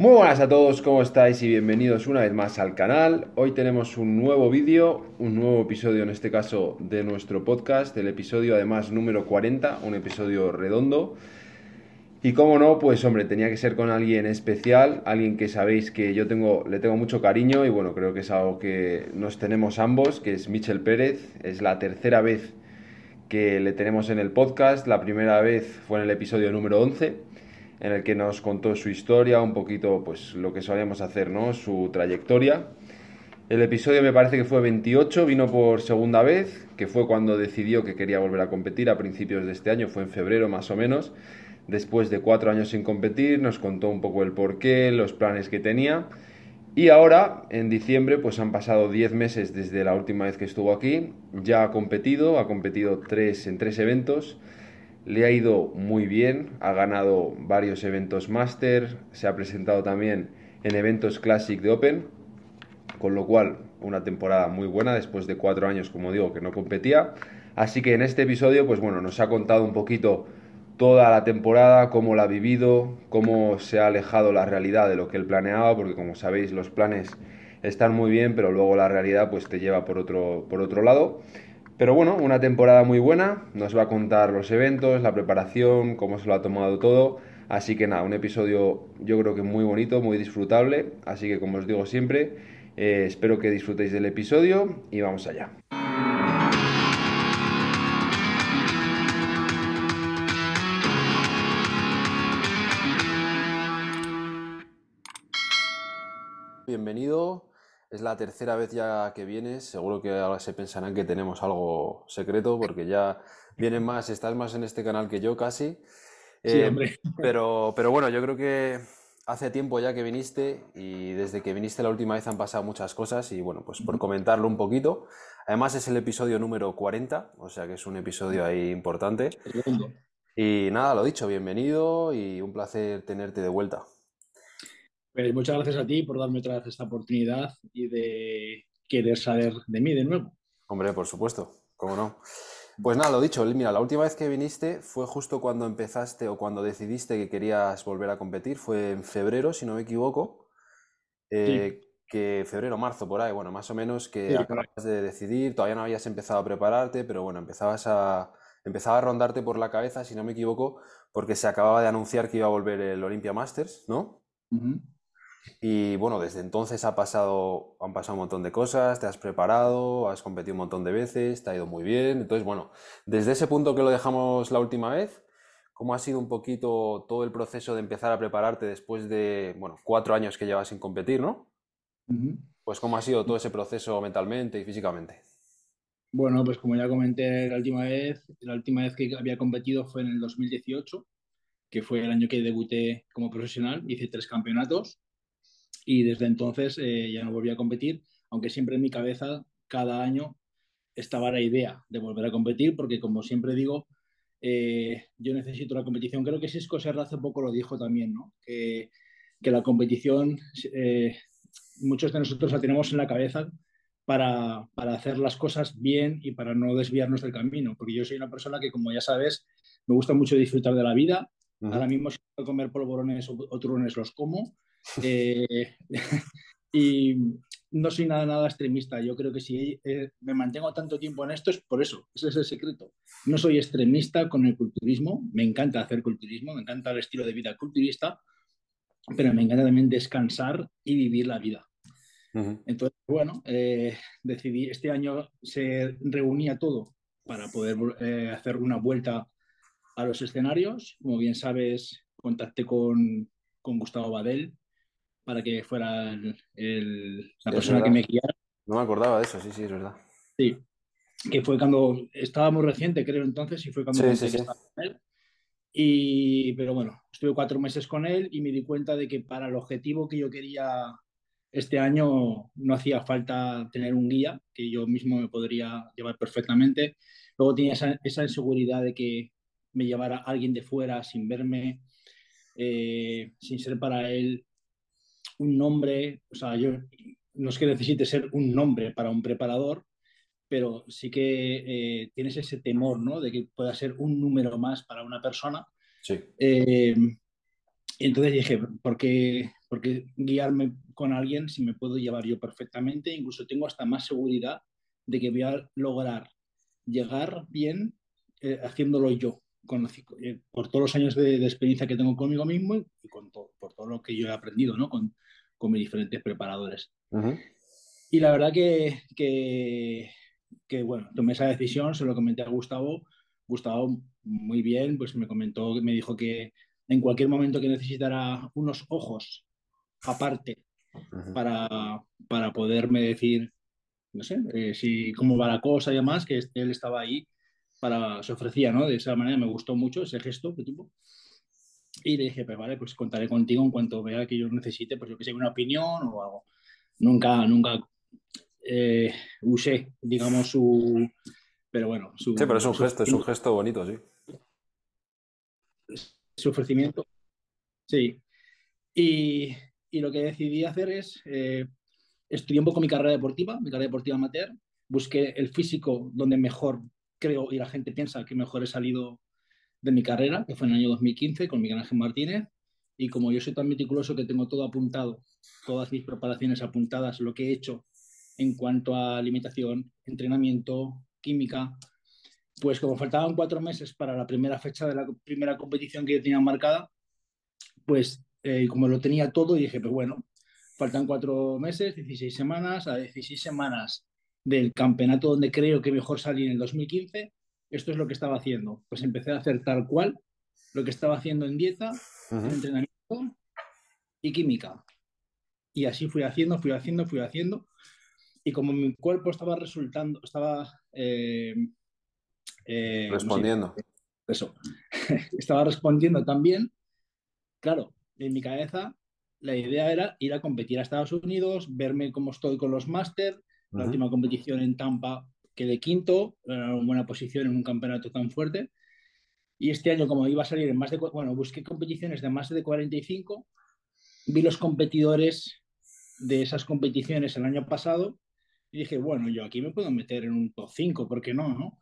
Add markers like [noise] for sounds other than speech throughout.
Muy buenas a todos, ¿cómo estáis? Y bienvenidos una vez más al canal. Hoy tenemos un nuevo vídeo, un nuevo episodio en este caso de nuestro podcast, el episodio además número 40, un episodio redondo. Y como no, pues hombre, tenía que ser con alguien especial, alguien que sabéis que yo tengo, le tengo mucho cariño y bueno, creo que es algo que nos tenemos ambos, que es Michel Pérez. Es la tercera vez que le tenemos en el podcast, la primera vez fue en el episodio número 11 en el que nos contó su historia, un poquito pues lo que solíamos hacer, ¿no? Su trayectoria. El episodio me parece que fue 28, vino por segunda vez, que fue cuando decidió que quería volver a competir a principios de este año, fue en febrero más o menos. Después de cuatro años sin competir, nos contó un poco el porqué, los planes que tenía. Y ahora, en diciembre, pues han pasado 10 meses desde la última vez que estuvo aquí. Ya ha competido, ha competido tres, en tres eventos le ha ido muy bien, ha ganado varios eventos máster, se ha presentado también en eventos Classic de Open, con lo cual una temporada muy buena después de cuatro años, como digo, que no competía. Así que en este episodio, pues bueno, nos ha contado un poquito toda la temporada, cómo la ha vivido, cómo se ha alejado la realidad de lo que él planeaba, porque como sabéis los planes están muy bien, pero luego la realidad pues te lleva por otro, por otro lado. Pero bueno, una temporada muy buena, nos va a contar los eventos, la preparación, cómo se lo ha tomado todo. Así que nada, un episodio yo creo que muy bonito, muy disfrutable. Así que como os digo siempre, eh, espero que disfrutéis del episodio y vamos allá. Bienvenido es la tercera vez ya que vienes, seguro que ahora se pensarán que tenemos algo secreto porque ya vienes más, estás más en este canal que yo casi. Sí, eh, hombre. Pero, pero bueno, yo creo que hace tiempo ya que viniste y desde que viniste la última vez han pasado muchas cosas y bueno, pues por comentarlo un poquito. Además es el episodio número 40, o sea que es un episodio ahí importante. Y nada, lo dicho, bienvenido y un placer tenerte de vuelta. Pues muchas gracias a ti por darme otra vez esta oportunidad y de querer saber de mí de nuevo. Hombre, por supuesto, cómo no. Pues nada, lo dicho, mira, la última vez que viniste fue justo cuando empezaste o cuando decidiste que querías volver a competir, fue en febrero, si no me equivoco. Eh, que febrero, marzo, por ahí, bueno, más o menos que acabas de decidir, todavía no habías empezado a prepararte, pero bueno, empezabas a, empezaba a rondarte por la cabeza, si no me equivoco, porque se acababa de anunciar que iba a volver el Olympia Masters, ¿no? Y bueno, desde entonces ha pasado, han pasado un montón de cosas, te has preparado, has competido un montón de veces, te ha ido muy bien. Entonces, bueno, desde ese punto que lo dejamos la última vez, ¿cómo ha sido un poquito todo el proceso de empezar a prepararte después de, bueno, cuatro años que llevas sin competir, ¿no? Pues cómo ha sido todo ese proceso mentalmente y físicamente. Bueno, pues como ya comenté la última vez, la última vez que había competido fue en el 2018, que fue el año que debuté como profesional, hice tres campeonatos y desde entonces eh, ya no volví a competir, aunque siempre en mi cabeza cada año estaba la idea de volver a competir, porque como siempre digo, eh, yo necesito la competición. Creo que Cisco Serra hace poco lo dijo también, ¿no? que, que la competición eh, muchos de nosotros la tenemos en la cabeza para, para, hacer las cosas bien y para no desviarnos del camino, porque yo soy una persona que, como ya sabes, me gusta mucho disfrutar de la vida. Ahora mismo si puedo comer polvorones o, turrones los como, eh, [laughs] y no soy nada, nada extremista. Yo creo que si eh, me mantengo tanto tiempo en esto es por eso, ese es el secreto. No soy extremista con el culturismo, me encanta hacer culturismo, me encanta el estilo de vida culturista, pero me encanta también descansar y vivir la vida. Entonces, bueno, eh, decidí, este año se reunía todo para poder hacer una vuelta a los escenarios. Como bien sabes, contacté con, con Gustavo Badel, para que fuera la persona que me guiara. No me acordaba de eso, sí, sí, es verdad. Sí, que fue cuando estábamos reciente, creo entonces, y fue cuando sí, estaba con él. Y, pero bueno, estuve cuatro meses con él y me di cuenta de que para el objetivo que yo quería este año no hacía falta tener un guía, que yo mismo me podría llevar perfectamente. Luego tenía esa, esa inseguridad de que me llevara alguien de fuera sin verme, eh, sin ser para él un nombre, o sea, yo no es que necesite ser un nombre para un preparador, pero sí que eh, tienes ese temor, ¿no? De que pueda ser un número más para una persona. Sí. Eh, entonces dije, ¿por qué, porque guiarme con alguien si me puedo llevar yo perfectamente, incluso tengo hasta más seguridad de que voy a lograr llegar bien eh, haciéndolo yo, con, eh, por todos los años de, experiencia que tengo conmigo mismo y con por todo lo que yo he aprendido ¿no? con, con mis diferentes preparadores. Y la verdad que, que, que, bueno, tomé esa decisión, se lo comenté a Gustavo. Gustavo, muy bien, pues me comentó, me dijo que en cualquier momento que necesitara unos ojos aparte para, para poderme decir, no sé, eh, si cómo va la cosa y demás, que él estaba ahí para, se ofrecía, ¿no? De esa manera me gustó mucho ese gesto que tuvo. Y le dije, pues vale, pues contaré contigo en cuanto vea que yo necesite, pues yo que sé, una opinión o algo. Nunca, nunca eh, usé, digamos, su... Pero bueno, su... Sí, pero es un gesto, es un gesto bonito, sí. Su ofrecimiento. Sí. Y, y lo que decidí hacer es, eh, estudié un poco mi carrera deportiva, mi carrera deportiva amateur, busqué el físico donde mejor creo y la gente piensa que mejor he salido de mi carrera, que fue en el año 2015 con Miguel Ángel Martínez. Y como yo soy tan meticuloso que tengo todo apuntado, todas mis preparaciones apuntadas, lo que he hecho en cuanto a alimentación, entrenamiento, química, pues como faltaban cuatro meses para la primera fecha de la primera competición que yo tenía marcada, pues eh, como lo tenía todo, dije, pues bueno, faltan cuatro meses, 16 semanas, a 16 semanas del campeonato donde creo que mejor salí en el 2015, esto es lo que estaba haciendo. Pues empecé a hacer tal cual lo que estaba haciendo en dieta, en entrenamiento y química. Y así fui haciendo, fui haciendo, fui haciendo. Y como mi cuerpo estaba resultando, estaba... Eh, eh, respondiendo. eso. [laughs] estaba respondiendo también. Claro, en mi cabeza la idea era ir a competir a Estados Unidos, verme cómo estoy con los máster. La última competición en Tampa quedé quinto, era una buena posición en un campeonato tan fuerte. Y este año, como iba a salir en más de, bueno, busqué competiciones de más de 45, vi los competidores de esas competiciones el año pasado y dije, bueno, yo aquí me puedo meter en un top 5, ¿por qué no? no?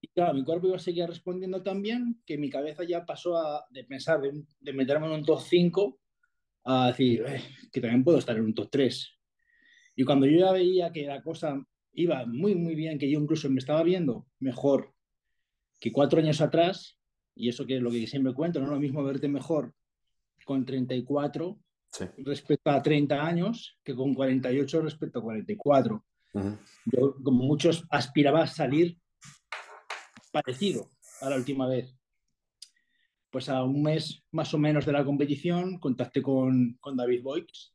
Y claro, mi cuerpo iba a seguir respondiendo también, que mi cabeza ya pasó a, de pensar, de, meterme en un top 5, a decir, eh, que también puedo estar en un top 3. Y cuando yo ya veía que la cosa iba muy, muy bien, que yo incluso me estaba viendo mejor que cuatro años atrás, y eso que es lo que siempre cuento, no es lo mismo verte mejor con 34 respecto a 30 años que con 48 respecto a 44. Yo, como muchos, aspiraba a salir parecido a la última vez. Pues a un mes más o menos de la competición contacté con, con David Boix,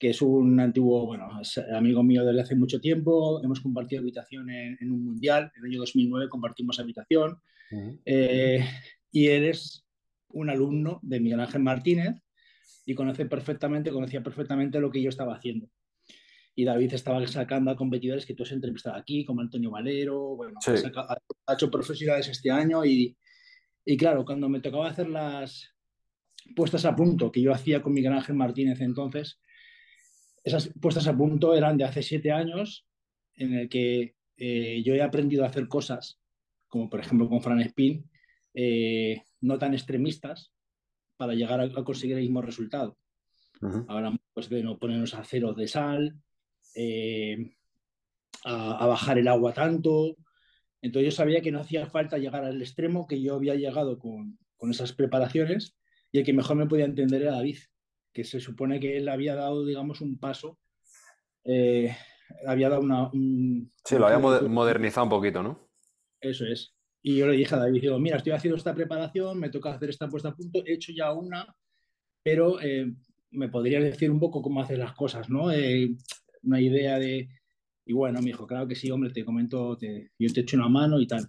que es un antiguo, bueno, amigo mío desde hace mucho tiempo. Hemos compartido habitación en, un mundial. En el año 2009 compartimos habitación. Eh, y él es un alumno de Miguel Ángel Martínez y conoce perfectamente, conocía perfectamente lo que yo estaba haciendo. Y David estaba sacando a competidores que tú has entrevistado aquí, como Antonio Valero, bueno, ha, hecho profesionales este año y, y claro, cuando me tocaba hacer las puestas a punto que yo hacía con Miguel Ángel Martínez entonces, esas puestas a punto eran de hace siete años, en el que eh, yo he aprendido a hacer cosas, como por ejemplo con Fran Spin, eh, no tan extremistas, para llegar a, conseguir el mismo resultado. Ahora, pues de no ponernos a cero de sal, eh, a, bajar el agua tanto. Entonces yo sabía que no hacía falta llegar al extremo que yo había llegado con, con esas preparaciones y el que mejor me podía entender era David que se supone que él había dado, digamos, un paso, eh, había dado una... Un, sí, lo había modernizado un poquito, ¿no? Eso es. Y yo le dije a David, digo, mira, estoy haciendo esta preparación, me toca hacer esta puesta a punto, he hecho ya una, pero eh, me podría decir un poco cómo hacer las cosas, ¿no? Eh, una idea de... Y bueno, me dijo, claro que sí, hombre, te comento, te, yo te echo una mano y tal.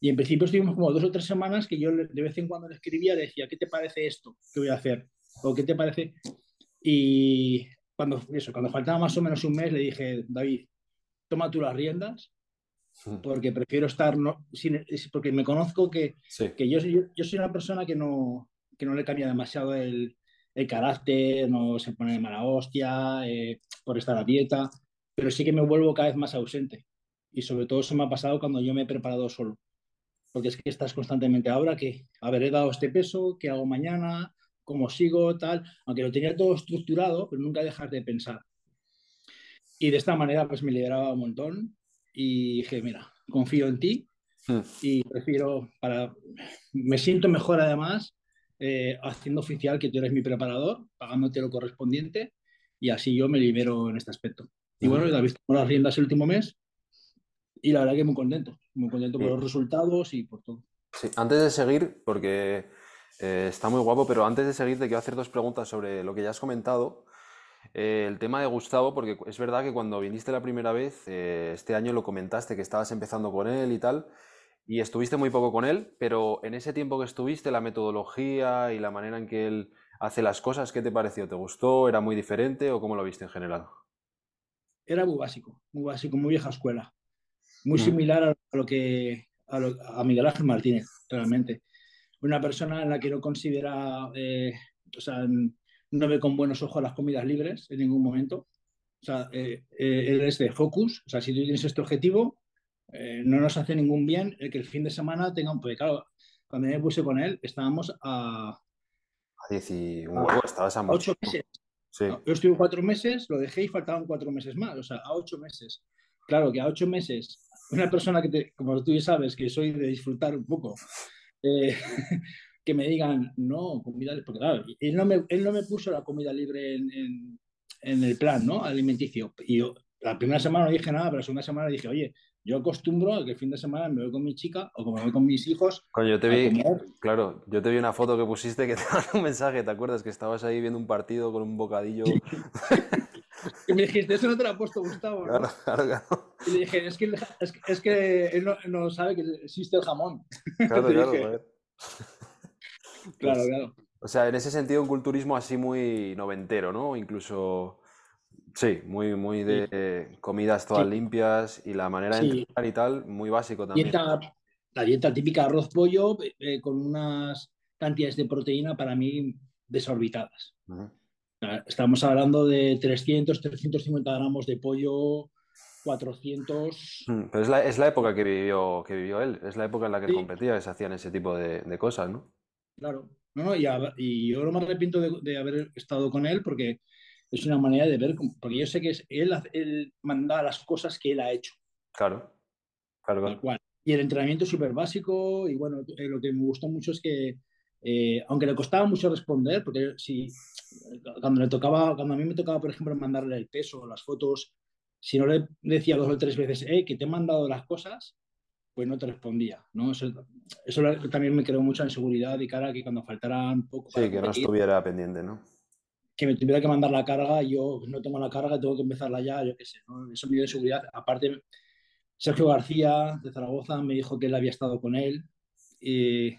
Y en principio estuvimos como dos o tres semanas que yo de vez en cuando le escribía, le decía, ¿qué te parece esto que voy a hacer? ¿O qué te parece? Y cuando, eso, cuando faltaba más o menos un mes, le dije, David, toma tú las riendas, hmm. porque prefiero estar, no, sin, porque me conozco que, que yo, yo, soy una persona que no, que no le cambia demasiado el, el carácter, no se pone de mala hostia eh, por estar a dieta, pero sí que me vuelvo cada vez más ausente. Y sobre todo eso me ha pasado cuando yo me he preparado solo. Porque es que estás constantemente ahora que, a ver, he dado este peso, ¿qué hago mañana? Cómo sigo, tal, aunque lo tenía todo estructurado, pero nunca dejar de pensar. Y de esta manera pues me liberaba un montón y dije, mira, confío en ti hmm. y prefiero para... Me siento mejor además eh, haciendo oficial que tú eres mi preparador, pagándote lo correspondiente y así yo me libero en este aspecto. Y bueno, he visto las riendas el último mes y la verdad que muy contento, muy contento por los resultados y por todo. Sí, antes de seguir, porque eh, está muy guapo, pero antes de seguir te quiero hacer dos preguntas sobre lo que ya has comentado. Eh, el tema de Gustavo, porque es verdad que cuando viniste la primera vez, este año lo comentaste que estabas empezando con él y tal, y estuviste muy poco con él, pero en ese tiempo que estuviste, la metodología y la manera en que él hace las cosas, ¿qué te pareció? ¿Te gustó? ¿Era muy diferente o cómo lo viste en general? Era muy básico, muy básico, muy vieja escuela. Muy mm. similar a lo que a, Miguel Ángel Martínez, realmente. Una persona en la que no considera, eh, o sea, no ve con buenos ojos las comidas libres en ningún momento. O sea, eh, eh, él es de focus. O sea, si tú tienes este objetivo, eh, no nos hace ningún bien el que el fin de semana tenga un... Porque claro, cuando me puse con él, estábamos a... A 19, estabas a 8 meses. yo estuve cuatro meses, lo dejé y faltaban cuatro meses más, o sea, a ocho meses. Claro que a ocho meses, una persona que, te, como tú ya sabes, que soy de disfrutar un poco, eh, [laughs] que me digan, no, comida porque claro, él no me, él no me puso la comida libre en, en, el plan, ¿no? Alimenticio. Y yo, la primera semana no dije nada, pero la segunda semana dije, oye, yo acostumbro a que el fin de semana me voy con mi chica o como me voy con mis hijos. Coño, yo te vi, claro, yo te vi una foto que pusiste que te [laughs] mandó un mensaje, ¿te acuerdas? Que estabas ahí viendo un partido con un bocadillo. [laughs] [laughs] y me dijiste, eso no te lo ha puesto Gustavo. Claro, claro, claro. Y le dije, es que, es, que él no, sabe que existe el jamón. Claro, [laughs] claro, [laughs] Claro, claro. O sea, en ese sentido, un culturismo así muy noventero, ¿no? Incluso Sí, muy, muy de comidas todas limpias y la manera de entrenar y tal, muy básico también. la dieta típica arroz pollo eh, con unas cantidades de proteína para mí desorbitadas. Estamos hablando de 300, 350 gramos de pollo, 400... Mm, pero es la, es la época que vivió, que vivió él, es la época en la que competía, que se hacían ese tipo de, de cosas, ¿no? Claro, no, no, y, y, yo no me arrepiento de, de haber estado con él porque es una manera de ver, porque yo sé que es él, él manda las cosas que él ha hecho. Claro, claro. Y el entrenamiento es súper básico y bueno, eh, lo que me gustó mucho es que, eh, aunque le costaba mucho responder, porque si cuando le tocaba, cuando a mí me tocaba, por ejemplo, mandarle el peso, las fotos, si no le decía dos o tres veces, eh, que te he mandado las cosas, pues no te respondía, ¿no? Eso, también me creó mucha inseguridad y cara que cuando faltaran poco... Sí, que no estuviera pendiente, ¿no? que me tuviera que mandar la carga, yo no tengo la carga, tengo que empezarla ya, yo qué sé, ¿no? Eso me dio seguridad. Aparte, Sergio García de Zaragoza me dijo que él había estado con él que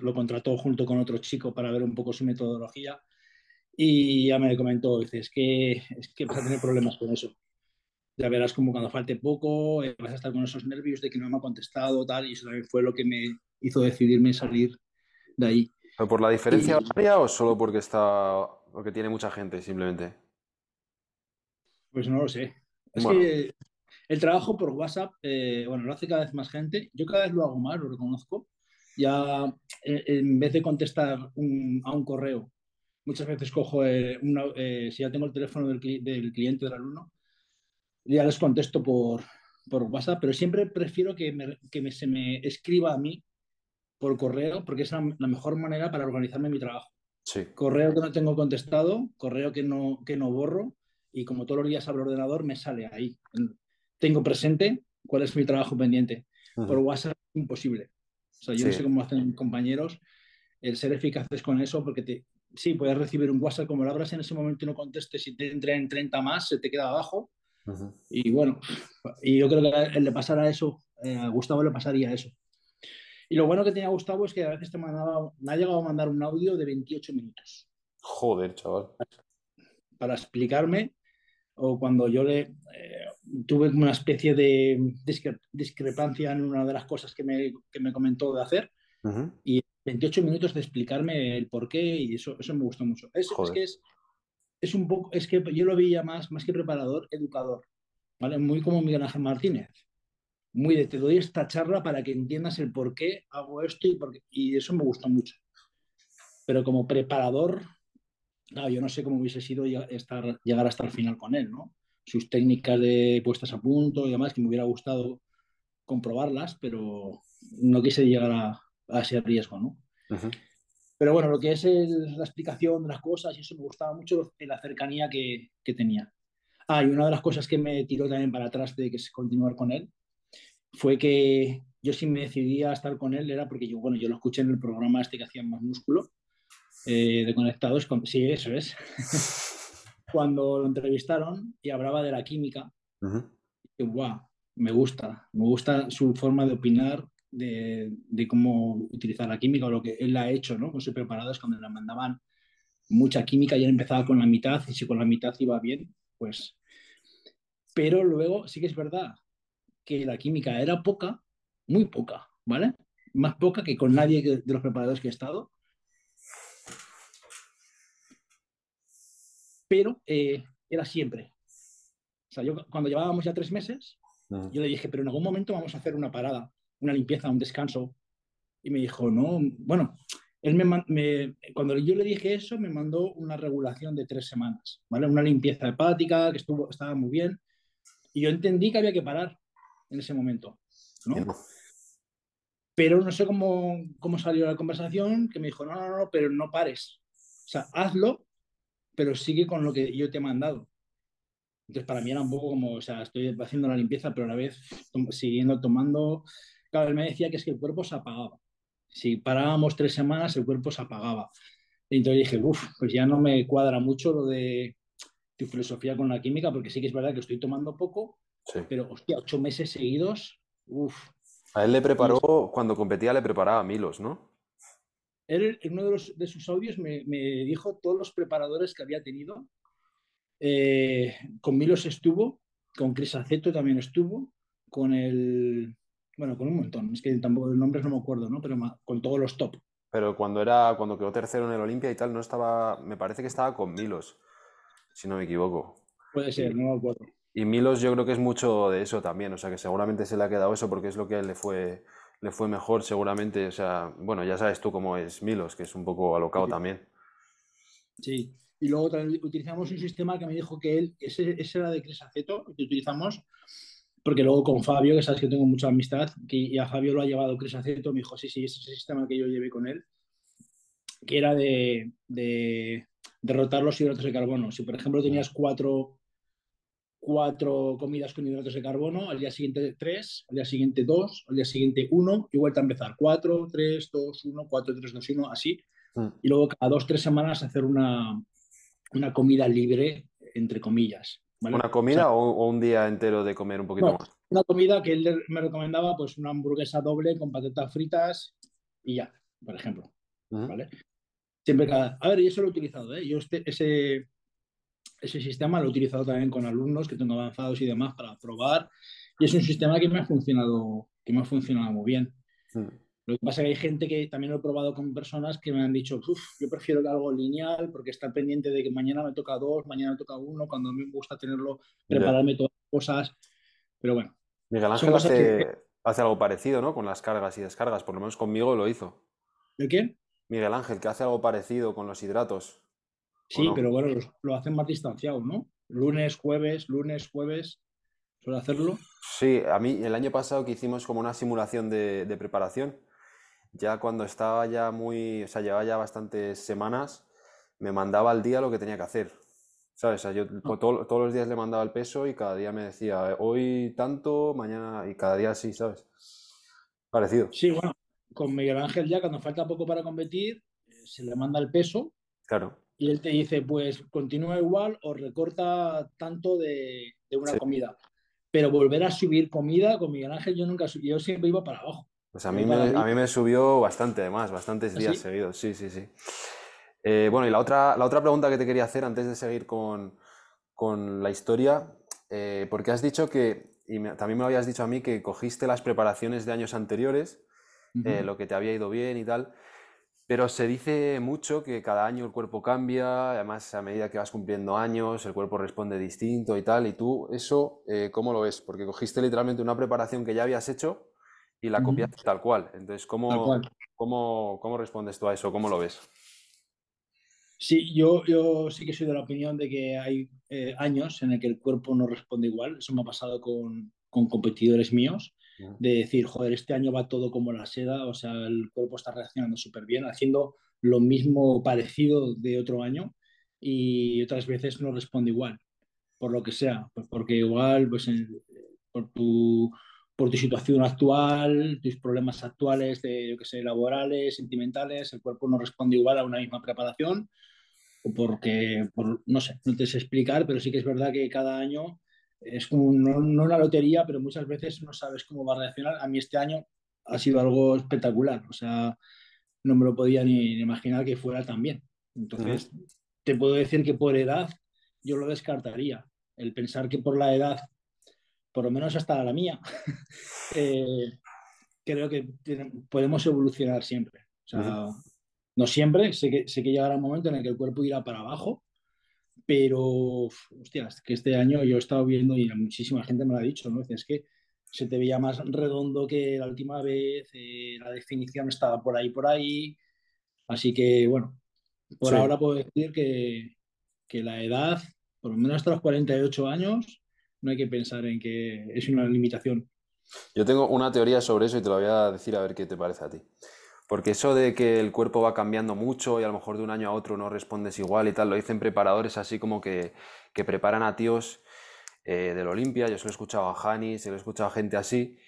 lo contrató junto con otro chico para ver un poco su metodología y ya me comentó, dice, es que, es que vas a tener problemas con eso. Ya verás como cuando falte poco, eh, vas a estar con esos nervios de que no me ha contestado, tal, y eso también fue lo que me hizo decidirme salir de ahí. ¿Pero por la diferencia horaria o solo porque está porque tiene mucha gente, simplemente? Pues no lo sé. Es que el trabajo por WhatsApp, eh, bueno, lo hace cada vez más gente. Yo cada vez lo hago más, lo reconozco. Ya eh, en vez de contestar a un correo, muchas veces cojo, eh, si ya tengo el teléfono del, cliente del alumno, ya les contesto por, por WhatsApp, pero siempre prefiero que, se me escriba a mí por correo, porque es la mejor manera para organizarme mi trabajo. Correo que no tengo contestado, correo que no, que no borro y como todos los días abro el ordenador me sale ahí. Tengo presente cuál es mi trabajo pendiente. Por WhatsApp imposible. O sea, yo no sé cómo hacen compañeros el ser eficaces con eso porque te, sí, puedes recibir un WhatsApp como lo abras en ese momento y no contestes y te entra en 30 más, se te queda abajo. Y bueno, y yo creo que le pasará eso, eh, a Gustavo le pasaría eso. Y lo bueno que tenía Gustavo es que a veces te mandaba, me ha llegado a mandar un audio de 28 minutos. Joder, chaval. Para explicarme, o cuando yo le eh, tuve una especie de discrepancia en una de las cosas que me, que me comentó de hacer, y 28 minutos de explicarme el por qué, y eso, eso me gustó mucho. Es, es que es, es, un poco, es que yo lo veía más, más que preparador, educador, ¿vale? Muy como Miguel Ángel Martínez muy de te doy esta charla para que entiendas el por qué hago esto y, por y eso me gusta mucho. pero como preparador, claro, yo no sé cómo hubiese sido estar, llegar hasta el final con él, ¿no? Sus técnicas de puestas a punto y demás, que me hubiera gustado comprobarlas, pero no quise llegar a, a ese riesgo, ¿no? Pero bueno, lo que es la explicación de las cosas, y eso me gustaba mucho, la cercanía que, que, tenía. Ah, y una de las cosas que me tiró también para atrás de que es continuar con él, fue que yo si me decidía a estar con él era porque yo, bueno, yo lo escuché en el programa este que hacían más músculo, eh, de conectados, con, sí, eso es, [laughs] cuando lo entrevistaron y hablaba de la química, y, wow, me gusta, me gusta su forma de opinar de, de, cómo utilizar la química o lo que él ha hecho, ¿no? Con sus preparados cuando le mandaban mucha química y él empezaba con la mitad y si con la mitad iba bien, pues... Pero luego sí que es verdad que la química era poca, muy poca, ¿vale? Más poca que con nadie de los preparadores que he estado. Pero eh, era siempre. O sea, yo cuando llevábamos ya tres meses, yo le dije, pero en algún momento vamos a hacer una parada una limpieza, un descanso. Y me dijo, no, bueno, él me, cuando yo le dije eso, me mandó una regulación de tres semanas, ¿vale? Una limpieza hepática que estuvo, estaba muy bien. Y yo entendí que había que parar en ese momento, ¿no? Pero no sé cómo, cómo salió la conversación, que me dijo, no, no, no, pero no pares. O sea, hazlo, pero sigue con lo que yo te he mandado. Entonces, para mí era un poco como, o sea, estoy haciendo la limpieza, pero a la vez siguiendo tomando Claro, él me decía que es que el cuerpo se apagaba. Si parábamos tres semanas, el cuerpo se apagaba. Y entonces dije, uff, pues ya no me cuadra mucho lo de tu filosofía con la química, porque sí que es verdad que estoy tomando poco, pero hostia, ocho meses seguidos, uff. A él le preparó, cuando competía le preparaba a Milos, ¿no? Él en uno de, los, de sus audios me, me, dijo todos los preparadores que había tenido. Eh, con Milos estuvo, con Cris Aceto también estuvo, con el bueno, con un montón. Es que tampoco los nombres no me acuerdo, ¿no? Pero con todos los top. Pero cuando era, cuando quedó tercero en el Olimpia y tal, no estaba, me parece que estaba con Milos, si no me equivoco. Puede ser, no me acuerdo. Y Milos yo creo que es mucho de eso también, o sea que seguramente se le ha quedado eso porque es lo que le fue, le fue mejor seguramente, o sea, bueno, ya sabes tú cómo es Milos, que es un poco alocado también. Sí, y luego utilizamos un sistema que me dijo que él, ese, ese era de Cresaceto, que utilizamos porque luego con Fabio, que sabes que tengo mucha amistad, que, y a Fabio lo ha llevado Cris Aceto, me dijo, sí, sí, ese es el sistema que yo llevé con él, que era de, de derrotar los hidratos de carbono. Si, por ejemplo, tenías cuatro, cuatro comidas con hidratos de carbono, al día siguiente tres, al día siguiente dos, al día siguiente uno, y vuelta a empezar cuatro, tres, dos, uno, cuatro, tres, dos, uno, así. Mm. Y luego cada dos, tres semanas hacer una, una comida libre, entre comillas. ¿Una comida o, un día entero de comer un poquito más? Una comida que él me recomendaba, pues una hamburguesa doble con patatas fritas y ya, por ejemplo. ¿Vale? Siempre cada... A ver, yo eso lo he utilizado, ¿eh? Yo este, ese, ese sistema lo he utilizado también con alumnos que tengo avanzados y demás para probar. Y es un sistema que me ha funcionado, que me ha funcionado muy bien. Lo que pasa es que hay gente que también lo he probado con personas que me han dicho, uff, yo prefiero algo lineal porque está pendiente de que mañana me toca dos, mañana me toca uno, cuando a mí me gusta tenerlo, prepararme todas las cosas. Pero bueno. Miguel Ángel hace, hace, algo parecido, ¿no? Con las cargas y descargas, por lo menos conmigo lo hizo. ¿De qué? Miguel Ángel, que hace algo parecido con los hidratos. Sí, pero bueno, lo, hacen más distanciado, ¿no? Lunes, jueves, lunes, jueves. ¿Suele hacerlo? Sí, a mí el año pasado que hicimos como una simulación de, de preparación, ya cuando estaba ya muy, o sea, llevaba ya bastantes semanas, me mandaba al día lo que tenía que hacer. ¿Sabes? O sea, yo ah. todos los días le mandaba el peso y cada día me decía, hoy tanto, mañana, y cada día así, ¿sabes? Parecido. Sí, bueno, con Miguel Ángel ya cuando falta poco para competir, eh, se le manda el peso. Claro. Y él te dice, pues continúa igual o recorta tanto de, una comida. Pero volver a subir comida con Miguel Ángel yo nunca subí, yo siempre iba para abajo. Pues a mí, me, a mí me subió bastante, además, bastantes ¿Ah, días seguidos. Sí, sí, sí. Eh, bueno, y la otra, la otra pregunta que te quería hacer antes de seguir con, la historia, eh, porque has dicho que, y también me lo habías dicho a mí, que cogiste las preparaciones de años anteriores, eh, lo que te había ido bien y tal, pero se dice mucho que cada año el cuerpo cambia, además a medida que vas cumpliendo años, el cuerpo responde distinto y tal, y tú eso, ¿cómo lo ves? Porque cogiste literalmente una preparación que ya habías hecho y la copias tal cual. Entonces, ¿cómo, ¿cómo, ¿cómo respondes tú a eso? ¿Cómo lo ves? Sí, yo, yo sí que soy de la opinión de que hay eh, años en el que el cuerpo no responde igual. Eso me ha pasado con, con competidores míos, de decir, joder, este año va todo como la seda, o sea, el cuerpo está reaccionando súper bien, haciendo lo mismo parecido de otro año y otras veces no responde igual, por lo que sea, pues porque igual, pues por tu por tu situación actual, tus problemas actuales de, yo que sé, laborales, sentimentales, el cuerpo no responde igual a una misma preparación, o porque, por, no sé, no te sé explicar, pero sí que es verdad que cada año es como, no, no una lotería, pero muchas veces no sabes cómo va a reaccionar. A mí este año ha sido algo espectacular, o sea, no me lo podía ni imaginar que fuera tan bien. Entonces, te puedo decir que por edad yo lo descartaría. El pensar que por la edad por lo menos hasta la mía, [laughs] eh, creo que podemos evolucionar siempre. O sea, no siempre, sé que, sé que llegará un momento en el que el cuerpo irá para abajo, pero, hostias, que este año yo he estado viendo y muchísima gente me lo ha dicho, ¿no? Es que se te veía más redondo que la última vez, eh, la definición estaba por ahí, por ahí. Así que, bueno, por ahora puedo decir que, que la edad, por lo menos hasta los 48 años, no hay que pensar en que es una limitación. Yo tengo una teoría sobre eso y te lo voy a decir a ver qué te parece a ti. Porque eso de que el cuerpo va cambiando mucho y a lo mejor de un año a otro no respondes igual y tal, lo dicen preparadores así como que, preparan a tíos eh, del Olimpia. Yo se lo he escuchado a Hani, se lo he escuchado a gente así.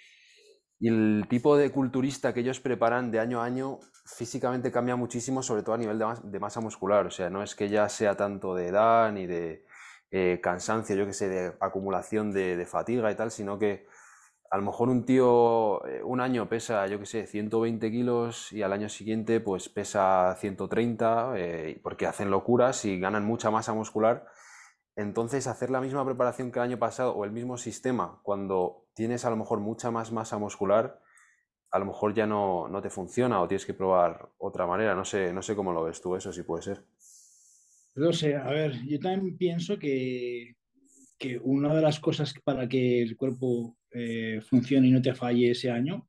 Y el tipo de culturista que ellos preparan de año a año físicamente cambia muchísimo, sobre todo a nivel de masa muscular. O sea, no es que ya sea tanto de edad ni de, eh, cansancio, yo que sé, de acumulación de, fatiga y tal, sino que a lo mejor un tío eh, un año pesa, yo que sé, 120 kilos y al año siguiente pues pesa 130 eh, porque hacen locuras y ganan mucha masa muscular. Entonces hacer la misma preparación que el año pasado o el mismo sistema cuando tienes a lo mejor mucha más masa muscular, a lo mejor ya no, no te funciona o tienes que probar otra manera. No sé, no sé cómo lo ves tú, eso sí puede ser. No sé, a ver, yo también pienso que, una de las cosas para que el cuerpo eh, funcione y no te falle ese año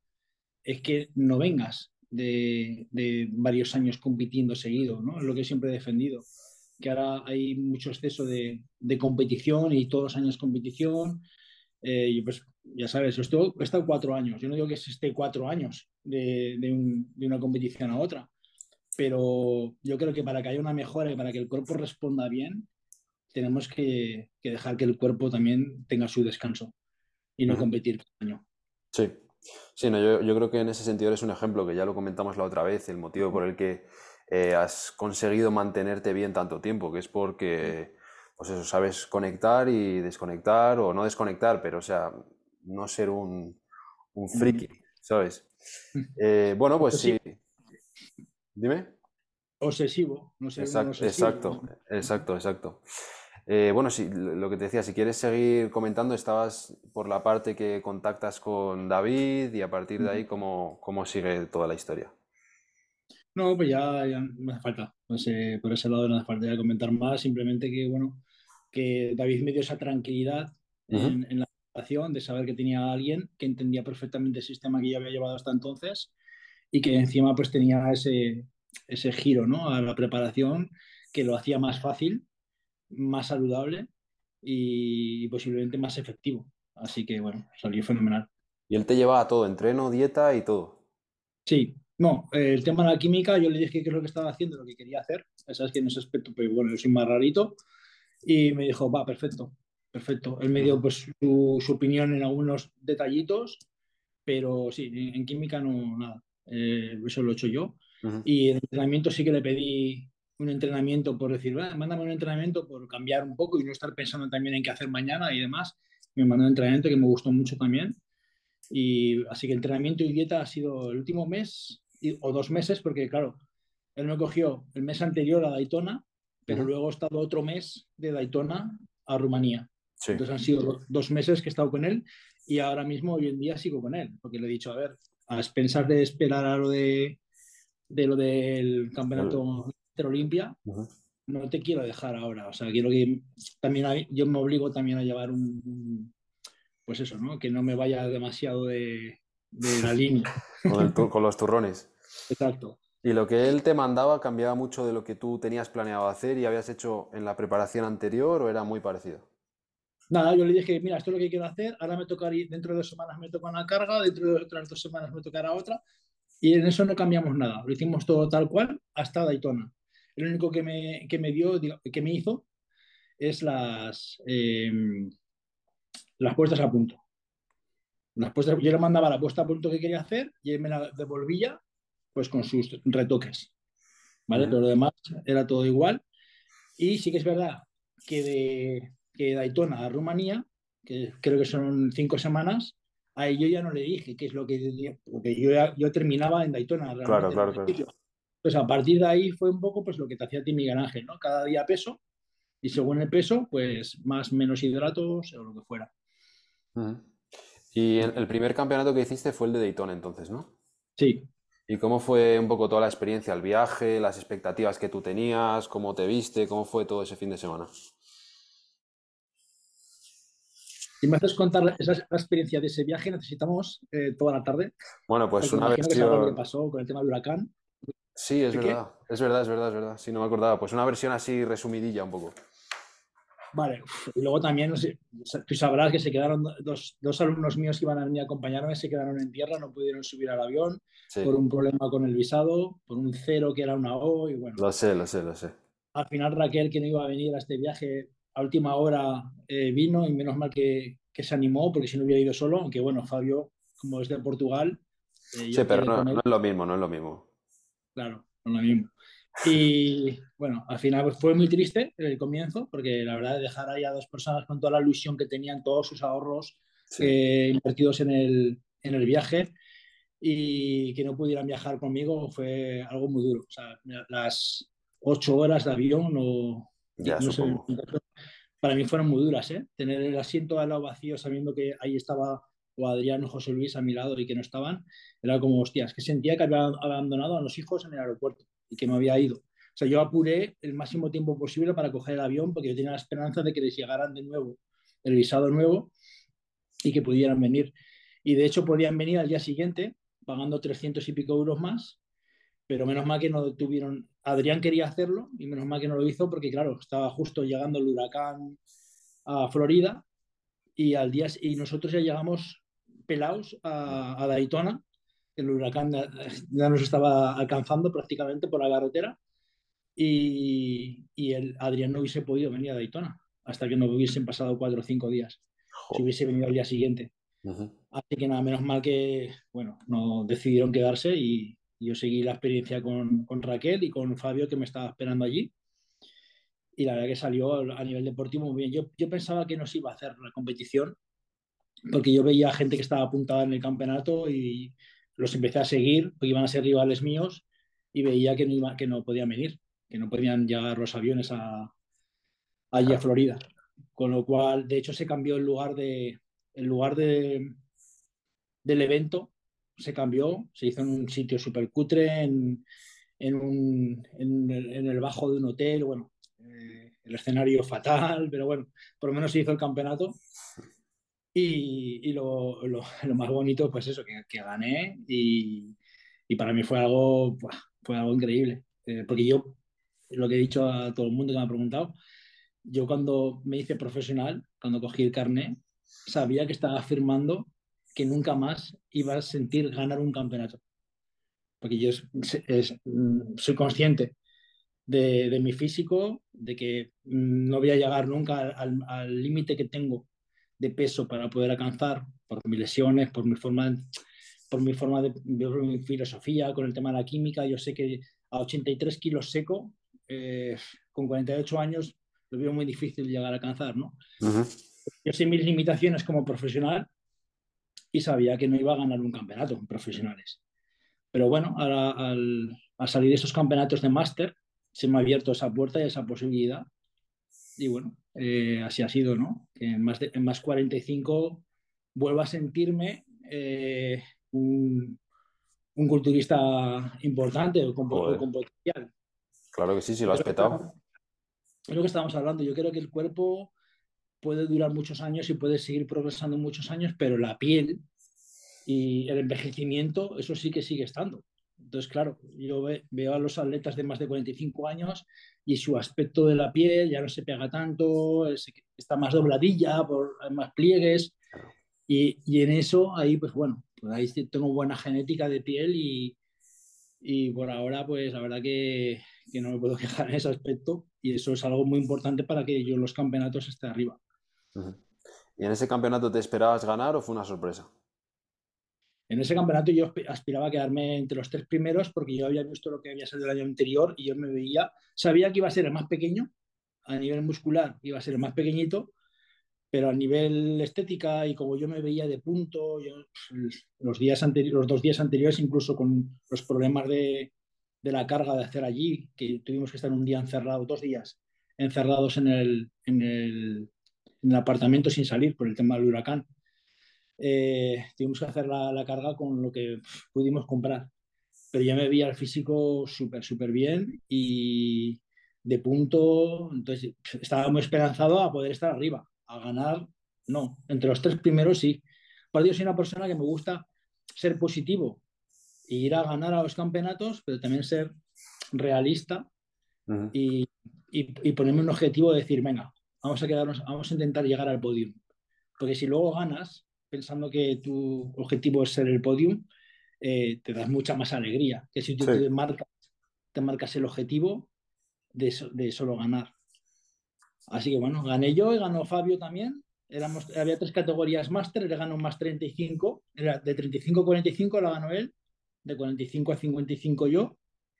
es que no vengas de, varios años compitiendo seguido, ¿no? Es lo que siempre he defendido, que ahora hay mucho exceso de, competición y todos los años competición. Eh, pues ya sabes, esto he estado cuatro años. Yo no digo que esté cuatro años de, de una competición a otra, pero yo creo que para que haya una mejora y para que el cuerpo responda bien, tenemos que, dejar que el cuerpo también tenga su descanso y no competir cada año. Sí, sí no, yo, yo, creo que en ese sentido eres un ejemplo que ya lo comentamos la otra vez, el motivo por el que eh, has conseguido mantenerte bien tanto tiempo, que es porque, pues eso, sabes conectar y desconectar o no desconectar, pero o sea, no ser un, un friki, ¿sabes? Eh, bueno, pues sí. Dime. Obsesivo, no sé. Exacto, exacto, exacto, exacto. Eh, bueno, sí, lo que te decía, si quieres seguir comentando, estabas por la parte que contactas con David y a partir de ahí, ¿cómo, cómo sigue toda la historia? No, pues ya, no hace falta. por ese lado no hace falta ya comentar más, simplemente que, bueno, que David me dio esa tranquilidad en, en, la situación de saber que tenía a alguien que entendía perfectamente el sistema que yo había llevado hasta entonces y que encima pues tenía ese, ese giro ¿no? a la preparación que lo hacía más fácil, más saludable y posiblemente más efectivo. Así que bueno, salió fenomenal. Y él te llevaba a todo, entreno, dieta y todo. Sí, no, el tema de la química, yo le dije qué es lo que estaba haciendo, lo que quería hacer. Sabes que en ese aspecto, pues bueno, yo soy más rarito. Y me dijo, va, perfecto, perfecto. Él me dio pues su, su opinión en algunos detallitos, pero sí, en, en química no, nada. Eh, eso lo he hecho yo. Y el entrenamiento sí que le pedí un entrenamiento por decir, mándame un entrenamiento por cambiar un poco y no estar pensando también en qué hacer mañana y demás. Me mandó un entrenamiento que me gustó mucho también. Y así que entrenamiento y dieta ha sido el último mes o dos meses, porque claro, él me cogió el mes anterior a Daytona, pero luego he estado otro mes de Daytona a Rumanía. Entonces han sido dos meses que he estado con él y ahora mismo, hoy en día, sigo con él, porque le he dicho, a ver, a expensas de esperar a lo de, de lo del campeonato de Olimpia, no te quiero dejar ahora. O sea, quiero que también yo me obligo también a llevar un, pues eso, ¿no? Que no me vaya demasiado de, de la [laughs] línea. Con, los turrones. Exacto. ¿Y lo que él te mandaba cambiaba mucho de lo que tú tenías planeado hacer y habías hecho en la preparación anterior o era muy parecido? Nada, yo le dije, mira, esto es lo que quiero hacer, ahora me toca dentro de dos semanas me toca una carga, dentro de otras dos semanas me tocará otra, y en eso no cambiamos nada, lo hicimos todo tal cual hasta Daytona. El único que me, que me dio, que me hizo, es las, em, las puestas a punto. Las puestas, yo le mandaba la puesta a punto que quería hacer y él me la devolvía pues con sus retoques. ¿Vale? Pero lo demás era todo igual. Y sí que es verdad que de, que Daytona a Rumanía, que creo que son cinco semanas, a yo ya no le dije qué es lo que porque yo, yo terminaba en Daytona. Claro, claro, claro. Pues a partir de ahí fue un poco pues lo que te hacía a ti Miguel Ángel, ¿no? Cada día peso y según el peso, pues más menos hidratos o lo que fuera. Y el, primer campeonato que hiciste fue el de Daytona entonces, ¿no? Sí. ¿Y cómo fue un poco toda la experiencia, el viaje, las expectativas que tú tenías, cómo te viste, cómo fue todo ese fin de semana? Si me haces contar esa, experiencia de ese viaje, necesitamos eh, toda la tarde. Bueno, pues una versión... Que pasó con el tema del huracán. Sí, es verdad, es verdad, es verdad, es verdad. Sí, no me acordaba. Pues una versión así resumidilla un poco. Vale, y luego también, no sé, tú sabrás que se quedaron dos, dos, alumnos míos que iban a venir a acompañarme, se quedaron en tierra, no pudieron subir al avión por un problema con el visado, por un cero que era una O, y bueno. Lo sé, lo sé, lo sé. Al final Raquel, que no iba a venir a este viaje, a última hora eh, vino y menos mal que, que, se animó, porque si no hubiera ido solo, aunque bueno, Fabio, como es de Portugal. Eh, sí, pero no, no es lo mismo, no es lo mismo. Claro, no es lo mismo. Y bueno, al final pues, fue muy triste el comienzo, porque la verdad, dejar ahí a dos personas con toda la ilusión que tenían, todos sus ahorros eh, invertidos en el, en el viaje y que no pudieran viajar conmigo fue algo muy duro. O sea, las ocho horas de avión o. Ya, para mí fueron muy duras, ¿eh? Tener el asiento al lado vacío sabiendo que ahí estaba o Adrián o José Luis a mi lado y que no estaban, era como, hostias, que sentía que había abandonado a los hijos en el aeropuerto y que me había ido. O sea, yo apuré el máximo tiempo posible para coger el avión porque yo tenía la esperanza de que les llegaran de nuevo el visado nuevo y que pudieran venir. Y de hecho podían venir al día siguiente pagando 300 y pico euros más, pero menos mal que no tuvieron... Adrián quería hacerlo y menos mal que no lo hizo porque, claro, estaba justo llegando el huracán a Florida y al día y nosotros ya llegamos pelados a, a Daytona el huracán ya nos estaba alcanzando prácticamente por la carretera y, y, el Adrián no hubiese podido venir a Daytona hasta que no hubiesen pasado cuatro o cinco días, si hubiese venido al día siguiente. Así que nada, menos mal que, bueno, no decidieron quedarse y, yo seguí la experiencia con, con, Raquel y con Fabio que me estaba esperando allí. Y la verdad que salió a nivel deportivo muy bien. Yo, yo pensaba que no se iba a hacer la competición porque yo veía gente que estaba apuntada en el campeonato y los empecé a seguir, porque iban a ser rivales míos y veía que no, iba, que no podían venir, que no podían llegar los aviones a, allí a Florida. Con lo cual, de hecho, se cambió el lugar, de, el lugar de, del evento, se cambió, se hizo en un sitio súper cutre, en, en, un, en, el, bajo de un hotel, bueno, eh, el escenario fatal, pero bueno, por lo menos se hizo el campeonato y, lo, [laughs] lo, más bonito, pues eso, que, gané y, y, para mí fue algo, fue algo increíble. Eh, porque yo, lo que he dicho a todo el mundo que me ha preguntado, yo cuando me hice profesional, cuando cogí el carnet, sabía que estaba afirmando que nunca más iba a sentir ganar un campeonato. Porque yo mm, soy consciente de, de, mi físico, de que mm, no voy a llegar nunca al límite que tengo de peso para poder alcanzar por mis lesiones, por mi forma, por mi forma de, mi filosofía con el tema de la química. Yo sé que a 83 kilos seco, eh, con 48 años, lo veo muy difícil llegar a alcanzar, ¿no? Yo sé mis limitaciones como profesional y sabía que no iba a ganar un campeonato en profesionales. Pero bueno, ahora al, al salir de esos campeonatos de máster, se me ha abierto esa puerta y esa posibilidad. Y bueno, eh, así ha sido, ¿no? Que en más, de, en más 45 vuelvo a sentirme eh, un, un, culturista importante o con, o con, potencial. Claro que sí, sí lo has petado. Es lo que estábamos hablando. Yo creo que el cuerpo puede durar muchos años y puede seguir progresando muchos años, pero la piel y el envejecimiento, eso sí que sigue estando. Entonces, claro, yo veo a los atletas de más de 45 años y su aspecto de la piel ya no se pega tanto, está más dobladilla, por, más pliegues. Y, y, en eso, ahí, pues bueno, pues ahí tengo buena genética de piel y, y por ahora, pues la verdad que, que, no me puedo [laughs] quejar en ese aspecto y eso es algo muy importante para que yo en los campeonatos esté arriba. ¿Y en ese campeonato te esperabas ganar o fue una sorpresa? En ese campeonato yo aspiraba a quedarme entre los tres primeros porque yo había visto lo que había sido el año anterior y yo me veía, sabía que iba a ser el más pequeño, a nivel muscular iba a ser el más pequeñito, pero a nivel estética y como yo me veía de punto, los, días los dos días anteriores incluso con los problemas de, de, la carga de hacer allí, que tuvimos que estar un día encerrados, dos días encerrados en el, en el apartamento sin salir por el tema del huracán eh, tuvimos que hacer la, la, carga con lo que pudimos comprar. Pero ya me vi al físico súper, súper bien y de punto, entonces estaba muy esperanzado a poder estar arriba, a ganar, no, entre los tres primeros sí. Aparte yo soy una persona que me gusta ser positivo e ir a ganar a los campeonatos, pero también ser realista y, y, y, ponerme un objetivo de decir, venga, vamos a quedarnos, vamos a intentar llegar al podio. Porque si luego ganas, pensando que tu objetivo es ser el podium, eh, te das mucha más alegría que si tú te, marcas, te marcas el objetivo de, de, solo ganar. Así que bueno, gané yo y ganó Fabio también. Éramos, había tres categorías máster, le ganó más 35, era de 35 a 45 la ganó él, de 45 a 55 yo,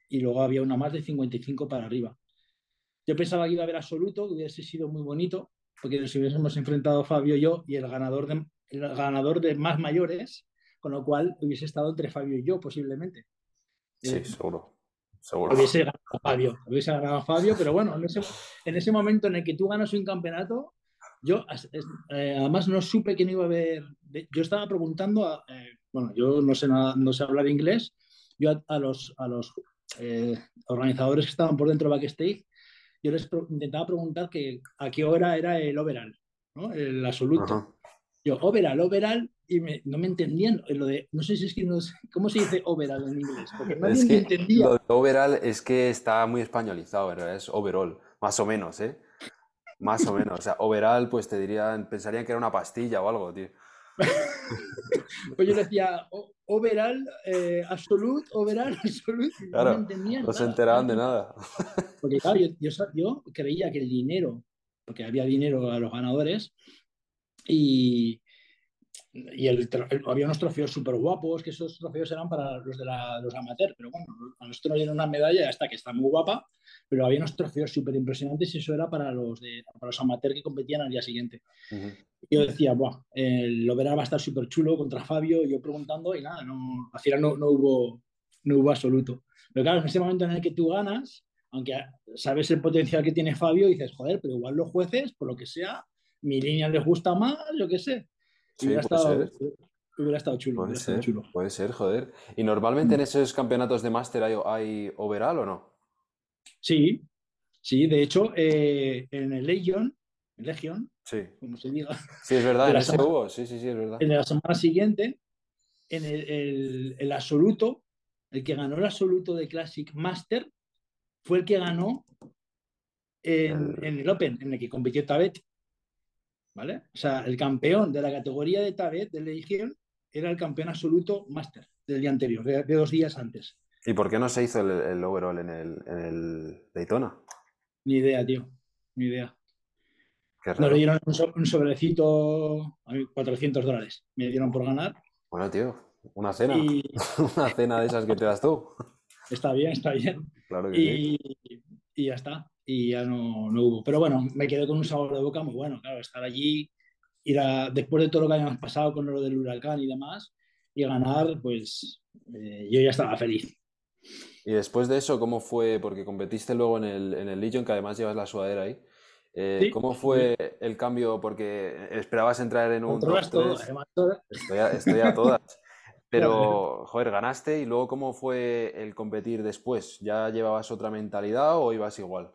y luego había una más de 55 para arriba. Yo pensaba que iba a haber absoluto, que hubiese sido muy bonito, porque nos hubiésemos enfrentado Fabio y yo, y el ganador de, el ganador de más mayores, con lo cual hubiese estado entre Fabio y yo posiblemente. Sí, eh, seguro. seguro. Hubiese ganado Fabio, hubiese ganado Fabio, pero bueno, en ese, en ese momento en el que tú ganas un campeonato, yo eh, además no supe que no iba a haber. Yo estaba preguntando, a, eh, bueno, yo no sé nada, no sé hablar inglés, yo a, los, a los organizadores que estaban por dentro de backstage, yo les intentaba preguntar que a qué hora era el overall, ¿no? el absoluto. Yo, overall, overall, y no me entendían lo de, no sé si es que no ¿cómo se dice overall en inglés? Porque nadie es que entendía. Lo de overall es que está muy españolizado, ¿verdad? Es overall, más o menos, ¿eh? Más o menos. O sea, overall, pues te dirían, pensarían que era una pastilla o algo, tío. [laughs] pues yo decía, overall, eh, absolute, overall, [laughs] absolute. Claro, no, entendían, no se enteraban de nada. Porque claro, yo, yo, yo creía que el dinero, porque había dinero a los ganadores, y, y el, había unos trofeos súper guapos, que esos trofeos eran para los de la, los amateurs, pero bueno, a nosotros nos dieron una medalla hasta que está muy guapa, pero había unos trofeos súper impresionantes y eso era para los, de, para los amateurs que competían al día siguiente. Yo decía, Buah, el Lovera va a estar súper chulo contra Fabio, yo preguntando y nada, no, al final no, no, hubo, no hubo absoluto. Pero claro, en ese momento en el que tú ganas, aunque sabes el potencial que tiene Fabio, dices, joder, pero igual los jueces, por lo que sea, mi línea les gusta más, yo qué sé. hubiera, estado, hubiera, estado, chulo. Puede, ser, puede ser, joder. ¿Y normalmente en esos campeonatos de máster hay, hay, overall o no? Sí, sí, de hecho, eh, en el Legion, Legion, sí. como se diga. Sí, es verdad, en ese hubo, sí, sí, sí, es verdad. En la semana siguiente, en el, el, el absoluto, el que ganó el absoluto de Classic Master fue el que ganó en en el Open, en el que compitió Tabet. ¿Vale? O sea, el campeón de la categoría de Tabet de Legion era el campeón absoluto máster del día anterior, de, dos días antes. ¿Y por qué no se hizo el, overall en el, en el, Daytona? Ni idea, tío, ni idea. Nos dieron un, sobrecito, 400 dólares, me dieron por ganar. Bueno, tío, una cena, [laughs] una cena de esas que te das tú. Está bien, está bien. Claro que y, sí. y ya está y ya no, no, hubo. Pero bueno, me quedé con un sabor de boca muy bueno, claro, estar allí, ir a, después de todo lo que habíamos pasado con lo del huracán y demás, y ganar, pues eh, yo ya estaba feliz. Y después de eso, ¿cómo fue? Porque competiste luego en el, en el Legion, que además llevas la sudadera ahí. Eh, ¿Cómo fue el cambio? Porque esperabas entrar en un... Top todo, estoy, a, estoy a todas. [laughs] Pero, joder, ganaste y luego, ¿cómo fue el competir después? ¿Ya llevabas otra mentalidad o ibas igual?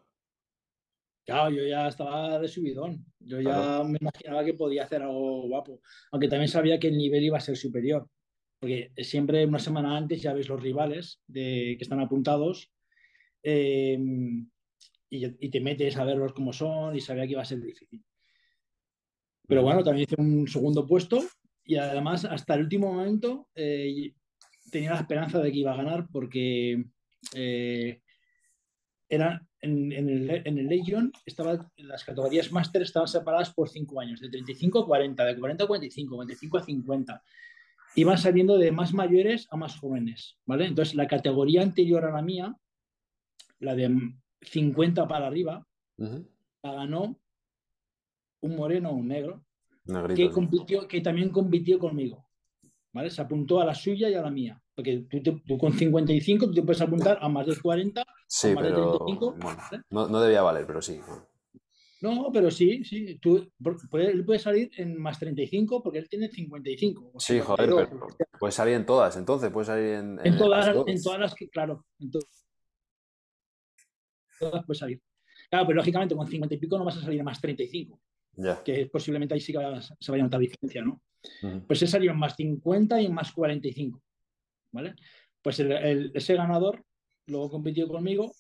Claro, yo ya estaba de subidón. Yo ya me imaginaba que podía hacer algo guapo. Aunque también sabía que el nivel iba a ser superior. porque siempre una semana antes ya ves los rivales de, que están apuntados eh, y, y, te metes a verlos cómo son y sabía que iba a ser difícil. Pero bueno, también hice un segundo puesto y además hasta el último momento eh, tenía la esperanza de que iba a ganar porque eh, era en, el, en, el, Legion estaba, las categorías máster estaban separadas por 5 años, de 35 a 40, de 40 a 45, 45 a 50. Iban saliendo de más mayores a más jóvenes, ¿vale? Entonces la categoría anterior a la mía, la de 50 para arriba, la ganó un moreno o un negro, que, compitió, que también compitió conmigo. ¿Vale? Se apuntó a la suya y a la mía. Porque tú, con 55 tú te puedes apuntar a más de 40, sí, más pero, de 35. no, no, debía valer, pero sí. No, pero sí, sí. Tú, puede, él puede salir en más 35 porque él tiene 55. Sí, joder, pero puede salir en todas, entonces, puede salir en... En, todas, en todas las que, claro, en todas puede salir. Claro, pero lógicamente con 50 y pico no vas a salir a más 35 que posiblemente ahí sí que se vaya a notar diferencia, ¿no? Pues ese salió en más 50 y en más 45, ¿vale? Pues ese ganador luego compitió conmigo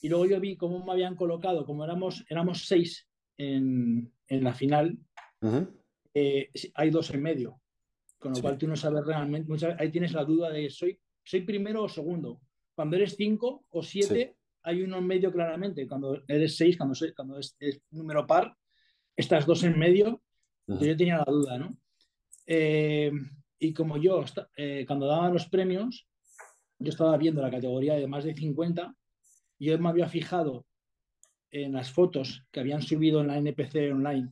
y luego yo vi cómo me habían colocado, como éramos, éramos seis en, en la final, eh, hay dos en medio, con lo cual tú no sabes realmente, ahí tienes la duda de soy, soy primero o segundo. Cuando eres cinco o siete, hay uno en medio claramente. Cuando eres seis, cuando, cuando es, número par, estas dos en medio, yo tenía la duda, ¿no? Eh, y como yo, eh, cuando daban los premios, yo estaba viendo la categoría de más de 50 y yo me había fijado en las fotos que habían subido en la NPC online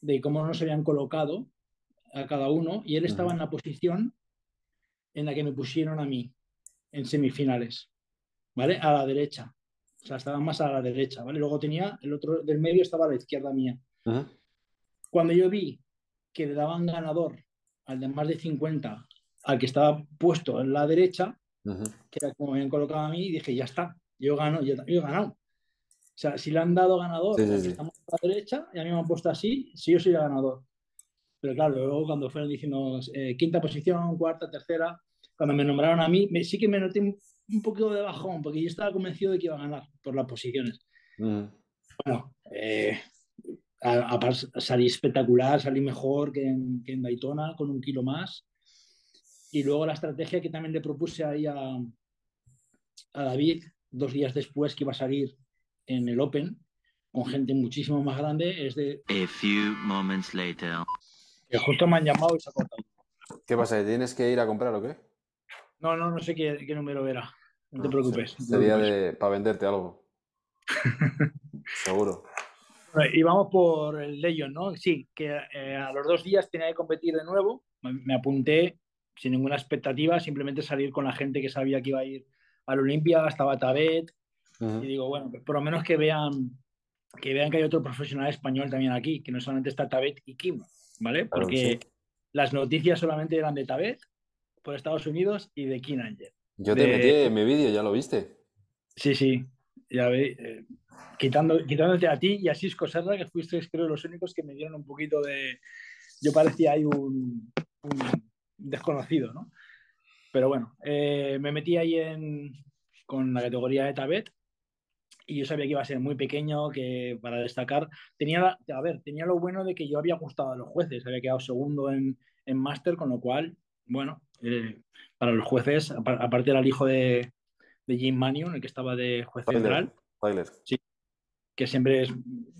de cómo nos habían colocado a cada uno y él estaba en la posición en la que me pusieron a mí en semifinales, ¿vale? A la derecha. O sea, estaba más a la derecha, ¿vale? Luego tenía el otro del medio estaba a la izquierda mía. Cuando yo vi que le daban ganador al de más de 50, al que estaba puesto en la derecha, que era como me habían colocado a mí, dije, ya está, yo gano, yo, he ganado. O sea, si le han dado ganador al que estamos a la derecha y a mí me han puesto así, sí yo soy el ganador. Pero claro, luego cuando fueron diciendo eh, quinta posición, cuarta, tercera, cuando me nombraron a mí, sí que me noté un, poquito de bajón, porque yo estaba convencido de que iba a ganar por las posiciones. Bueno, eh, a, salí espectacular, salí mejor que en, que en, Daytona, con un kilo más. Y luego la estrategia que también le propuse ahí a, a David, dos días después que iba a salir en el Open, con gente muchísimo más grande, es de... A few moments later. Que justo me han llamado y se ha cortado. ¿Qué pasa? ¿Tienes que ir a comprar o qué? No, no, no sé qué, qué número era. No, te preocupes. Sería de, para venderte algo. [laughs] Seguro. Y vamos por el Legion, ¿no? Sí, que eh, a los dos días tenía que competir de nuevo. Me, apunté sin ninguna expectativa, simplemente salir con la gente que sabía que iba a ir a la Olimpia, estaba Tabet. Y digo, bueno, pues por lo menos que vean que vean que hay otro profesional español también aquí, que no solamente está Tabet y Kim, ¿vale? Porque las noticias solamente eran de Tabet por Estados Unidos y de Kim Angel. Yo te metí en mi vídeo, ¿ya lo viste? Sí, sí, ya ve, eh, quitando, quitándote a ti y a Cisco Serra, que fuisteis creo los únicos que me dieron un poquito de... Yo parecía ahí un, desconocido, ¿no? Pero bueno, eh, me metí ahí en, con la categoría de Tabet y yo sabía que iba a ser muy pequeño, que para destacar, tenía, a ver, tenía lo bueno de que yo había gustado a los jueces, había quedado segundo en, en máster, con lo cual, bueno, eh, para los jueces, aparte era el hijo de, de Jim Manion, el que estaba de juez central. Sí, que siempre es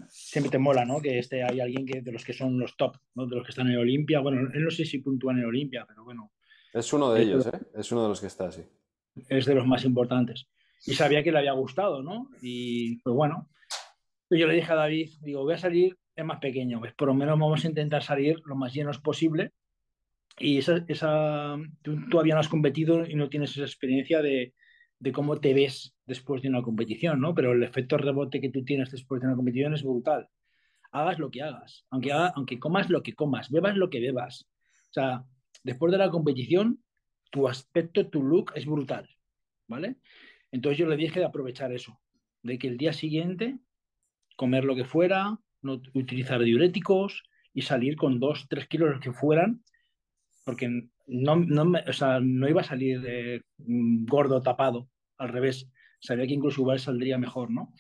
siempre te mola, ¿no? Que esté hay alguien que de los que son los top, ¿no? De los que están en Olimpia. Bueno, él no sé si puntúan en Olimpia, pero bueno. Es uno de ellos, ¿eh? Es uno de los que está, sí. Es de los más importantes. Y sabía que le había gustado, ¿no? Y pues bueno, yo le dije a David, digo, voy a salir es más pequeño, pues por lo menos vamos a intentar salir lo más llenos posible. Y esa, esa tú todavía no has competido y no tienes esa experiencia de, de cómo te ves después de una competición, ¿no? Pero el efecto rebote que tú tienes después de una competición es brutal. Hagas lo que hagas, aunque, aunque comas lo que comas, bebas lo que bebas. O sea, después de la competición, tu aspecto, tu look es brutal, ¿vale? Entonces yo le dije de aprovechar eso, de que el día siguiente comer lo que fuera, no utilizar diuréticos y salir con dos, tres kilos los que fueran porque no, no, me, o sea, no iba a salir de, gordo tapado, al revés. Sabía que incluso igual saldría mejor, ¿no?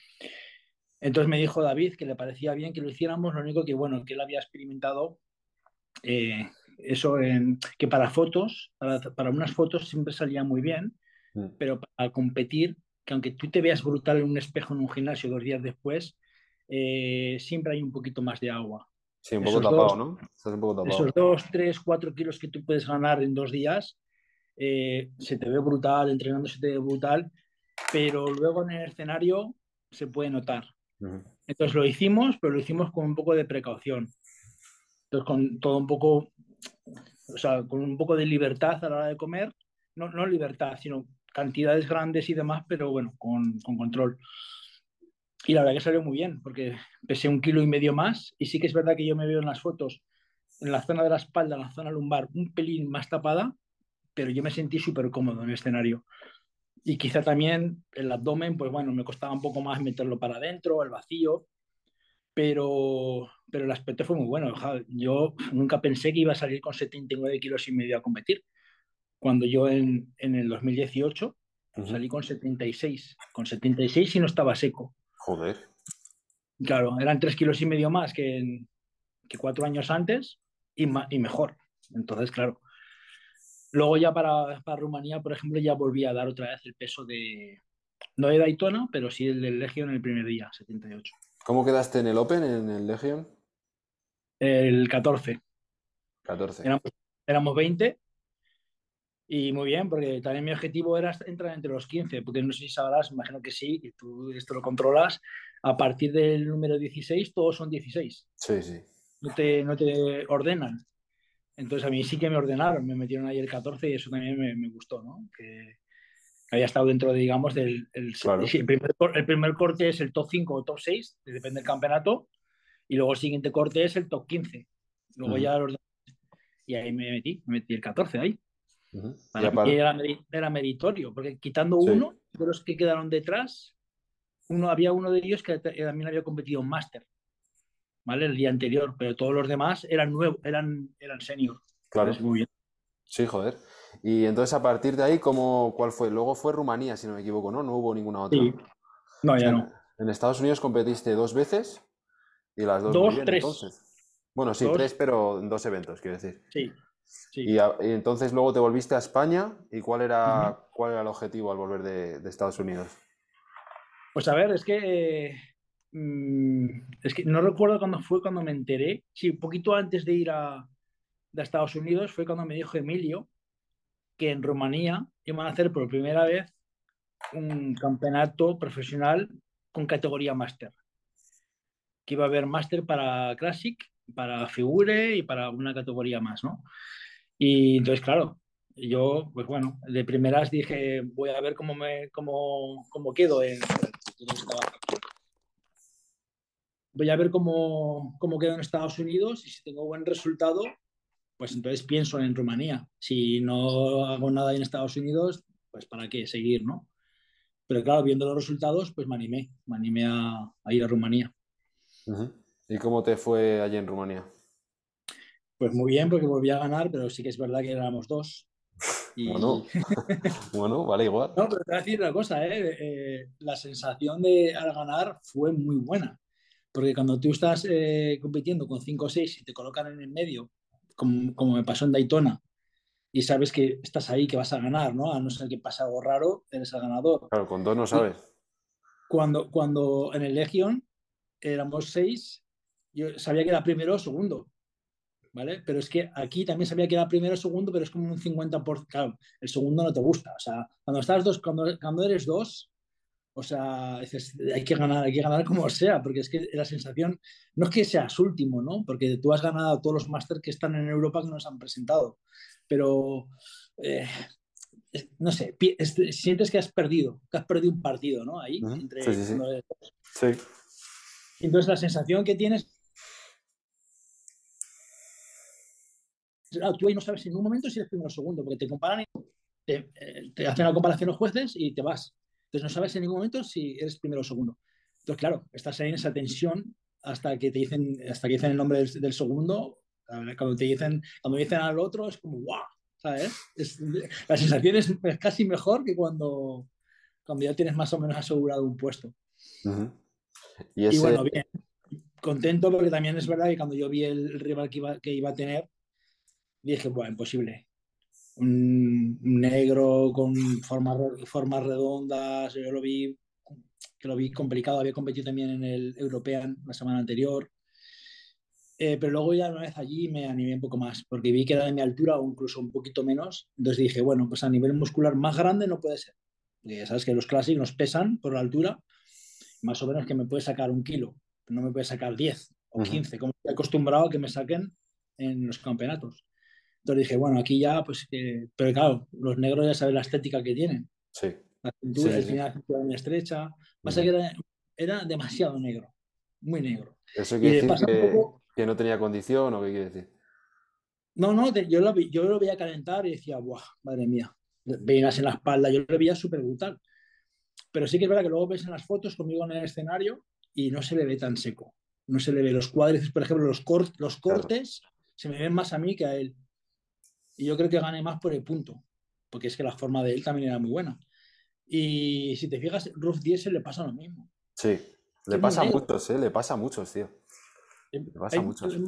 Entonces me dijo David que le parecía bien que lo hiciéramos, lo único que, bueno, que él había experimentado eh, eso en, que para fotos, para, para, unas fotos siempre salía muy bien, mm. pero para competir, que aunque tú te veas brutal en un espejo en un gimnasio dos días después, eh, siempre hay un poquito más de agua. Sí, un poco tapado, ¿no? un poco tapado. Esos dos, tres, cuatro kilos que tú puedes ganar en dos días, eh, se te ve brutal, entrenando se te ve brutal, pero luego en el escenario se puede notar. Entonces lo hicimos, pero lo hicimos con un poco de precaución. Entonces con todo un poco, o sea, con un poco de libertad a la hora de comer, no, no libertad, sino cantidades grandes y demás, pero bueno, con, con control. Y la verdad que salió muy bien, porque pesé un kilo y medio más. Y sí que es verdad que yo me veo en las fotos, en la zona de la espalda, en la zona lumbar, un pelín más tapada, pero yo me sentí súper cómodo en el escenario. Y quizá también el abdomen, pues bueno, me costaba un poco más meterlo para adentro, el vacío, pero, pero el aspecto fue muy bueno. Yo nunca pensé que iba a salir con 79 kilos y medio a competir. Cuando yo en, en el 2018 salí con 76, con 76 y no estaba seco. Joder. Claro, eran tres kilos y medio más que, que cuatro años antes y, y, mejor. Entonces, claro. Luego ya para, para, Rumanía, por ejemplo, ya volví a dar otra vez el peso de, no de Daytona, pero sí el del Legion en el primer día, 78. ¿Cómo quedaste en el Open, en el Legion? El 14. 14. Éramos, éramos 20 y muy bien, porque también mi objetivo era entrar entre los 15, porque no sé si sabrás, imagino que sí, que tú esto lo controlas. A partir del número 16, todos son 16. Sí, sí. No te, no te ordenan. Entonces a mí sí que me ordenaron, me metieron ahí el 14 y eso también me, me gustó, ¿no? Que, había estado dentro, de, digamos, del el, el, primer, el, primer, corte es el top 5 o top 6, depende del campeonato, y luego el siguiente corte es el top 15. Luego ya Y ahí me metí, me metí el 14 ahí. Para mí era, meritorio, porque quitando uno de los que quedaron detrás, uno, había uno de ellos que también había competido en máster, ¿vale? El día anterior, pero todos los demás eran nuevos, eran, eran senior. Claro. muy bien. Sí, joder. Y entonces a partir de ahí, ¿cómo, ¿cuál fue? Luego fue Rumanía, si no me equivoco, ¿no? No hubo ninguna otra. Sí. No, ya no. En Estados Unidos competiste dos veces y las dos, dos tres. entonces. Bueno, sí, tres, pero en dos eventos, quiero decir. Sí. Y, entonces luego te volviste a España y cuál era, cuál era el objetivo al volver de, Estados Unidos? Pues a ver, es que, es que no recuerdo cuándo fue cuando me enteré. Sí, un poquito antes de ir a, Estados Unidos fue cuando me dijo Emilio que en Rumanía iban a hacer por primera vez un campeonato profesional con categoría máster. Que iba a haber máster para Classic, para Figure y para una categoría más, ¿no? Y entonces, claro, yo, pues bueno, de primeras dije, voy a ver cómo, me, cómo, cómo quedo en... Voy a ver cómo, cómo quedo en Estados Unidos y si tengo buen resultado, pues entonces pienso en Rumanía. Si no hago nada en Estados Unidos, pues para qué seguir, ¿no? Pero claro, viendo los resultados, pues me animé, me animé a, ir a Rumanía. ¿Y cómo te fue allí en Rumanía? Pues muy bien, porque volví a ganar, pero sí que es verdad que éramos dos. [laughs] Bueno, [laughs] bueno, vale igual. No, pero te voy a decir una cosa, ¿eh? Eh, la sensación de al ganar fue muy buena. Porque cuando tú estás eh, compitiendo con 5 o 6 y te colocan en el medio, como, como, me pasó en Daytona, y sabes que estás ahí, que vas a ganar, ¿no? A no ser que pase algo raro, eres el ganador. Claro, con dos no sabes. Cuando, cuando en el Legion éramos 6, yo sabía que era primero o segundo. ¿vale? Pero es que aquí también sabía que era primero o segundo, pero es como un 50%. Claro, el segundo no te gusta. O sea, cuando estás dos, cuando, cuando eres dos, o sea, dices, hay que ganar, hay que ganar como sea, porque es que la sensación no es que seas último, ¿no? Porque tú has ganado todos los máster que están en Europa que nos han presentado, pero eh, no sé, sientes que has perdido, que has perdido un partido, ¿no? Ahí, entre sí, sí, sí. Entonces la sensación que tienes tú ahí no sabes en un momento si eres primero o segundo, porque te comparan, y te, eh, te, hacen la comparación los jueces y te vas. Entonces no sabes en ningún momento si eres primero o segundo. Entonces, claro, estás ahí en esa tensión hasta que te dicen, hasta que dicen el nombre del, segundo, Cuando te dicen, cuando dicen al otro es como, ¡guau! ¿Sabes? la sensación es, casi mejor que cuando, cuando ya tienes más o menos asegurado un puesto. ¿Y, bueno, bien, contento porque también es verdad que cuando yo vi el rival que iba, que iba a tener, dije, bueno, imposible. Un negro con formas, formas redondas, yo lo vi, que lo vi complicado, había competido también en el European la semana anterior. Eh, pero luego ya una vez allí me animé un poco más, porque vi que era de mi altura o incluso un poquito menos. Entonces dije, bueno, pues a nivel muscular más grande no puede ser. Porque ya sabes que los clásicos nos pesan por la altura, más o menos que me puede sacar un kilo, no me puede sacar 10 o 15, como estoy acostumbrado a que me saquen en los campeonatos. Entonces dije, bueno, aquí ya, pues, pero claro, los negros ya saben la estética que tienen. Sí. La cintura, el final muy estrecha. Pasa que era, era, demasiado negro, muy negro. ¿Eso quiere decir que, que, no tenía condición o qué quiere decir? No, no, yo, lo, yo lo veía calentar y decía, ¡buah, madre mía! Venas en la espalda, yo lo veía súper brutal. Pero sí que es verdad que luego ves en las fotos conmigo en el escenario y no se le ve tan seco. No se le ve los cuádriceps, por ejemplo, los, los cortes se me ven más a mí que a él. Y yo creo que gane más por el punto, porque es que la forma de él también era muy buena. Y si te fijas, Ruf Diesel le pasa lo mismo. Sí, le pasa a muchos, ¿eh? le pasa a muchos, tío. Le pasa a muchos.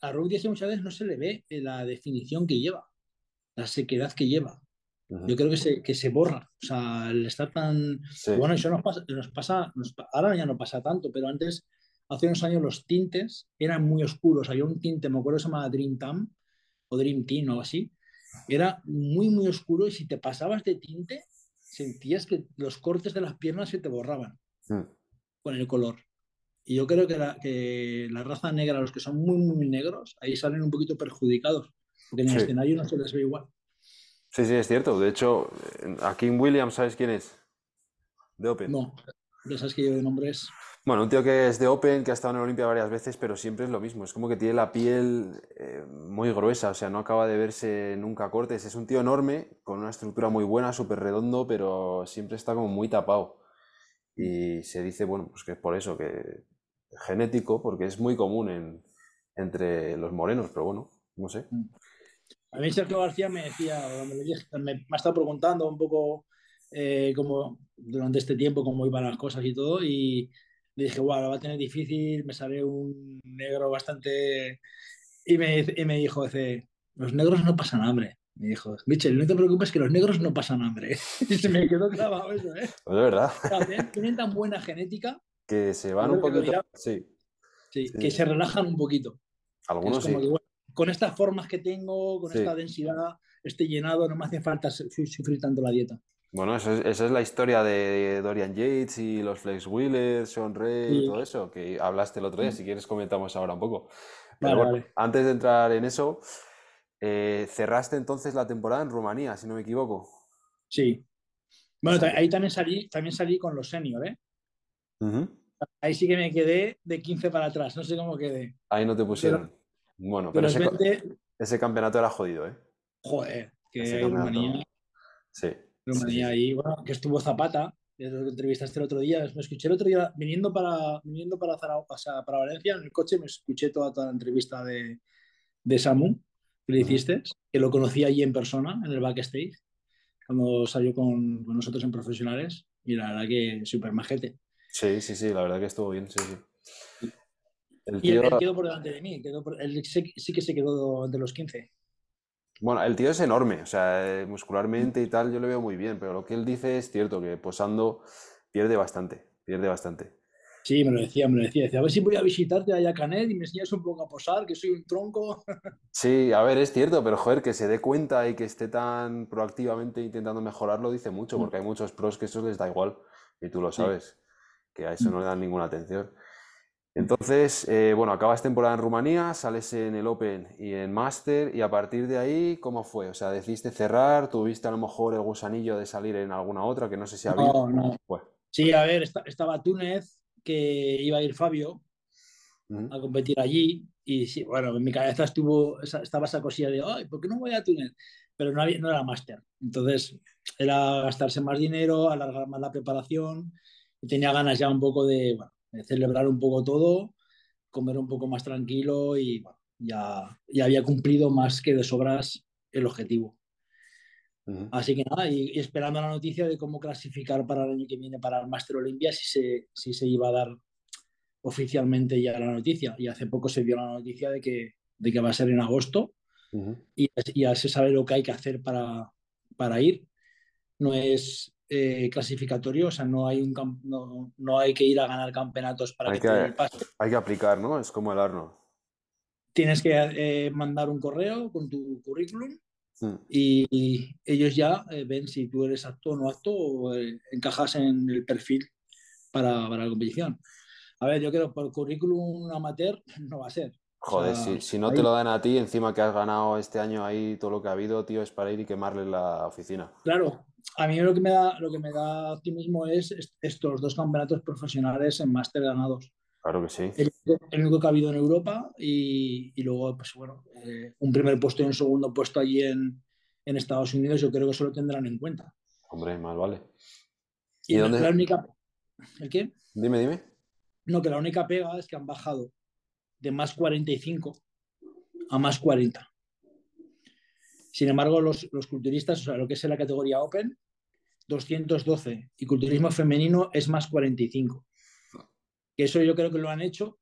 A Ruf Diesel muchas veces no se le ve la definición que lleva, la sequedad que lleva. Yo creo que se, que se borra. O sea, el estar tan. Bueno, eso nos pasa, nos pasa ahora ya no pasa tanto, pero antes, hace unos años, los tintes eran muy oscuros. Había un tinte, me acuerdo, se llamaba Dream Tam o Dream Team o algo así. Era muy, muy oscuro y si te pasabas de tinte, sentías que los cortes de las piernas se te borraban con el color. Y yo creo que la, que la raza negra, los que son muy, muy negros, ahí salen un poquito perjudicados, porque en el escenario no se les ve igual. Sí, sí, es cierto. De hecho, aquí en Williams, ¿sabes quién es? De Open. No, ya sabes que yo de nombre es. Bueno, un tío que es de Open, que ha estado en Olimpia varias veces, pero siempre es lo mismo. Es como que tiene la piel eh, muy gruesa, o sea, no acaba de verse nunca cortes. Es un tío enorme, con una estructura muy buena, súper redondo, pero siempre está como muy tapado. Y se dice, bueno, pues que es por eso, que genético, porque es muy común entre los morenos, pero bueno, no sé. Mm. A mí Sergio García me decía, me, ha estado preguntando un poco eh, durante este tiempo cómo iban las cosas y todo, y le dije, wow, lo va a tener difícil, me sale un negro bastante... Y me, y me dijo, dice, los negros no pasan hambre. Me dijo, Michel, no te preocupes que los negros no pasan hambre. [laughs] y se me quedó clavado eso, ¿eh? Pues de verdad. tienen tan buena genética. Que se van un poquito. Sí. sí. que se relajan un poquito. Algunos sí con estas formas que tengo, con esta densidad, este llenado, no me hace falta sufrir tanto la dieta. Bueno, esa es la historia de Dorian Yates y los Flex Wheelers, Sean Ray y todo eso, que hablaste el otro día. Si quieres, comentamos ahora un poco. antes de entrar en eso, eh, cerraste entonces la temporada en Rumanía, si no me equivoco. Sí. Bueno, ahí también salí, también salí con los senior, ¿eh? Ahí sí que me quedé de 15 para atrás, no sé cómo quedé. Ahí no te pusieron. Bueno, pero, ese, campeonato era jodido, ¿eh? Joder, que Rumanía. Sí. Rumanía ahí, bueno, que estuvo Zapata, que lo entrevistaste el otro día. Me escuché el otro día viniendo para, viniendo para, Zaragoza, para Valencia en el coche, me escuché toda, toda la entrevista de, de Samu que le hiciste, que lo conocí allí en persona, en el backstage, cuando salió con, con nosotros en profesionales. Y la verdad que súper majete. Sí, sí, sí, la verdad que estuvo bien, sí, sí. Y él, quedó por delante de mí, él sí, que se quedó entre los 15. Bueno, el tío es enorme, o sea, eh, muscularmente y tal, yo lo veo muy bien, pero lo que él dice es cierto, que posando pierde bastante, pierde bastante. Sí, me lo decía, me lo decía. Decía, a ver si voy a visitarte allá a Canet y me enseñas un poco a posar, que soy un tronco. [laughs] Sí, a ver, es cierto, pero joder, que se dé cuenta y que esté tan proactivamente intentando mejorarlo dice mucho, mm. porque hay muchos pros que eso les da igual, y tú lo sabes, que a eso no le dan ninguna atención. Entonces, eh, bueno, acabas temporada en Rumanía, sales en el Open y en Master, y a partir de ahí, ¿cómo fue? O sea, ¿decidiste cerrar? ¿Tuviste a lo mejor el gusanillo de salir en alguna otra que no sé si había? No, no. Sí, a ver, estaba Túnez, que iba a ir Fabio a competir allí, y sí, bueno, en mi cabeza estuvo, estaba esa cosilla de, ay, ¿por qué no voy a Túnez? Pero no, había, no era Master. Entonces, era gastarse más dinero, alargar más la preparación, y tenía ganas ya un poco de, bueno, celebrar un poco todo, comer un poco más tranquilo y ya, ya había cumplido más que de sobras el objetivo. Así que nada, y, y esperando la noticia de cómo clasificar para el año que viene para el Master Olympia, si se, si se iba a dar oficialmente ya la noticia. Y hace poco se dio la noticia de que, de que va a ser en agosto Ujú. y ya se sabe lo que hay que hacer para, para ir. No es eh, clasificatorio, o sea, no hay, un no, no hay que ir a ganar campeonatos para Hay que, te den que- el pase. Hay que aplicar, ¿no? Es como el Arnold. Tienes que eh, mandar un correo con tu currículum y, y ellos ya eh, ven si tú eres apto o no apto o encajas en el perfil para, para la competición. A ver, yo creo por currículum amateur [laughs] no va a ser. O Joder, sea, si, si no ahí- te lo dan a ti, encima que has ganado este año ahí todo lo que ha habido, tío, es para ir y quemarle la oficina. Claro, a mí lo que me da, lo que me da optimismo es est- estos dos campeonatos profesionales en máster ganados. Claro que sí. El, el único que ha habido en Europa y, y luego, pues bueno, eh, un primer puesto y un segundo puesto allí en, en Estados Unidos, yo creo que eso lo tendrán en cuenta. Hombre, más vale. Y, ¿Y la- dónde- la única. ¿El qué? Dime, dime. No, que la única pega es que han bajado de más 45 a más 40. Sin embargo, los, los culturistas, o sea, lo que es la categoría Open, 212 y culturismo femenino es más 45. Que eso yo creo que lo han hecho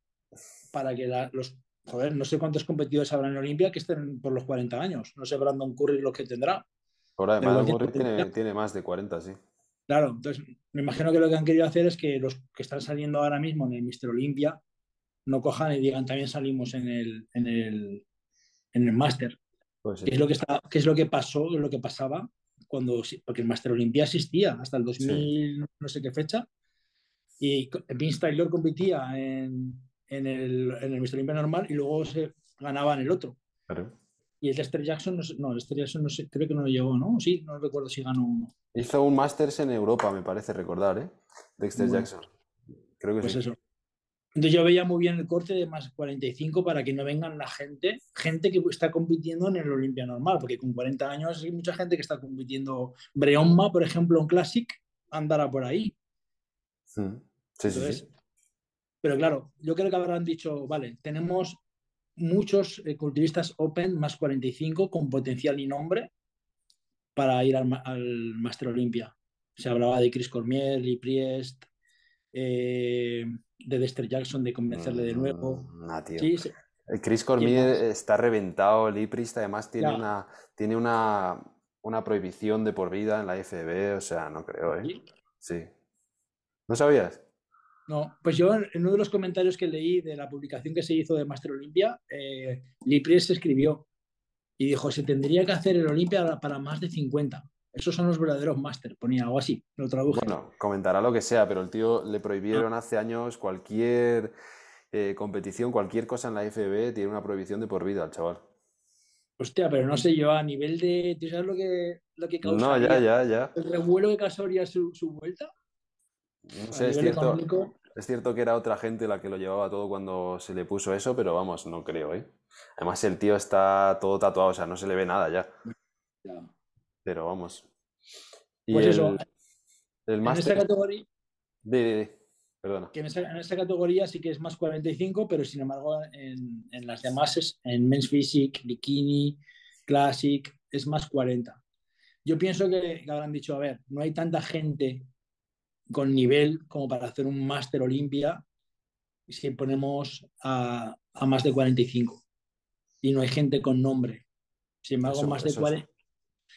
para que la- los. Joder, no sé cuántos competidores habrá en Olimpia que estén por los 40 años. No sé Brandon Curry lo que tendrá. Ahora, además, tiene, tiene más de 40, sí. Claro, entonces me imagino que lo que han querido hacer es que los que están saliendo ahora mismo en el Mister Olimpia no cojan y digan también salimos en el, en el, en el Master. Pues sí. Que es lo que está, que es lo que pasó, lo que pasaba cuando, sí, porque el Master Olimpia existía hasta el 2000, no sé qué fecha, y Vince Taylor competía en, en el, en el Mister Olimpia normal y luego se ganaba en el otro. Claro. Y el Dexter Jackson, no, no, el Dexter Jackson no sé, creo que no llegó, ¿no? Sí, no recuerdo si ganó uno. Hizo un Masters en Europa, me parece recordar, ¿eh? Dexter Bueno. Jackson. Creo que Pues sí. eso. Entonces yo veía muy bien el corte de más 45 para que no vengan la gente, gente que está compitiendo en el Olimpia normal, porque con 40 años hay mucha gente que está compitiendo. Breonma, por ejemplo, en Classic, andará por ahí. Sí, sí, Entonces, sí. Pero claro, yo creo que habrán dicho, vale, tenemos muchos eh, culturistas Open más 45 con potencial y nombre para ir al Master Olimpia. Se hablaba de Chris Cormier, Lee Priest, eh, de Dexter Jackson, de convencerle de nuevo. Mm, nah, tío. Sí, sí. El Chris Cormier está reventado, el Iprist además tiene una, tiene una, una prohibición de por vida en la FB, o sea, no creo, ¿eh? ¿Sí? ¿No sabías? No, pues yo en uno de los comentarios que leí de la publicación que se hizo de Master Olimpia, eh, Lee Priest escribió y dijo, se tendría que hacer el Olimpia para más de 50. Esos son los verdaderos Master, ponía algo así, lo traduje. Bueno, comentará lo que sea, pero el tío le prohibieron Ah. hace años cualquier eh, competición, cualquier cosa en la FB, tiene una prohibición de por vida al chaval. Hostia, pero no sé yo, a nivel de. ¿Tú sabes lo que, lo que No, causaría? ya, ya, ya. El revuelo que causaría su, su vuelta. No sé, es cierto, económico. es cierto que era otra gente la que lo llevaba todo cuando se le puso eso, pero vamos, no creo, ¿eh? Además, el tío está todo tatuado, o sea, no se le ve nada ya, pero vamos. Y Pues eso, el, el En máster... esta categoría, di. Perdona. que en esa, en categoría sí que es más 45, pero sin embargo en, en las demás es en Men's Physique, Bikini, Classic, es más 40. Yo pienso que, que habrán dicho, a ver, no hay tanta gente con nivel como para hacer un Master Olimpia si ponemos a, a más de 45. Y no hay gente con nombre. Sin embargo, Eso- más de eso sí. 40.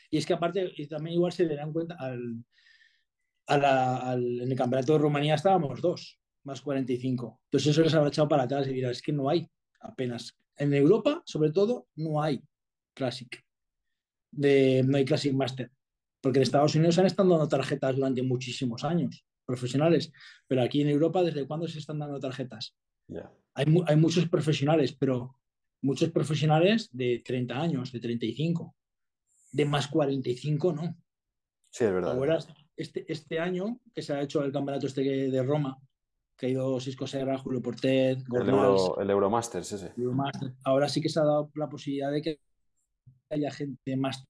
Y es que aparte, y también igual se darán cuenta, al, a la- al- en el campeonato de Rumanía estábamos dos, más 45. Entonces eso les habrá echado para atrás y dirá, es que no hay apenas. En Europa, sobre todo, no hay Classic. De, no hay Classic Master. Porque en Estados Unidos han estado dando tarjetas durante muchísimos años, profesionales. Pero aquí en Europa, ¿desde cuándo se están dando tarjetas? Hay, hay muchos profesionales, pero muchos profesionales de 30 años, de 35. De más 45, no. Sí, es verdad. Ahora, este, este año que se ha hecho el campeonato este de Roma, que ha ido Cisco Serra, Julio Portet, El, Euro, el Euromasters ese. Ahora sí que se ha dado la posibilidad de que haya gente más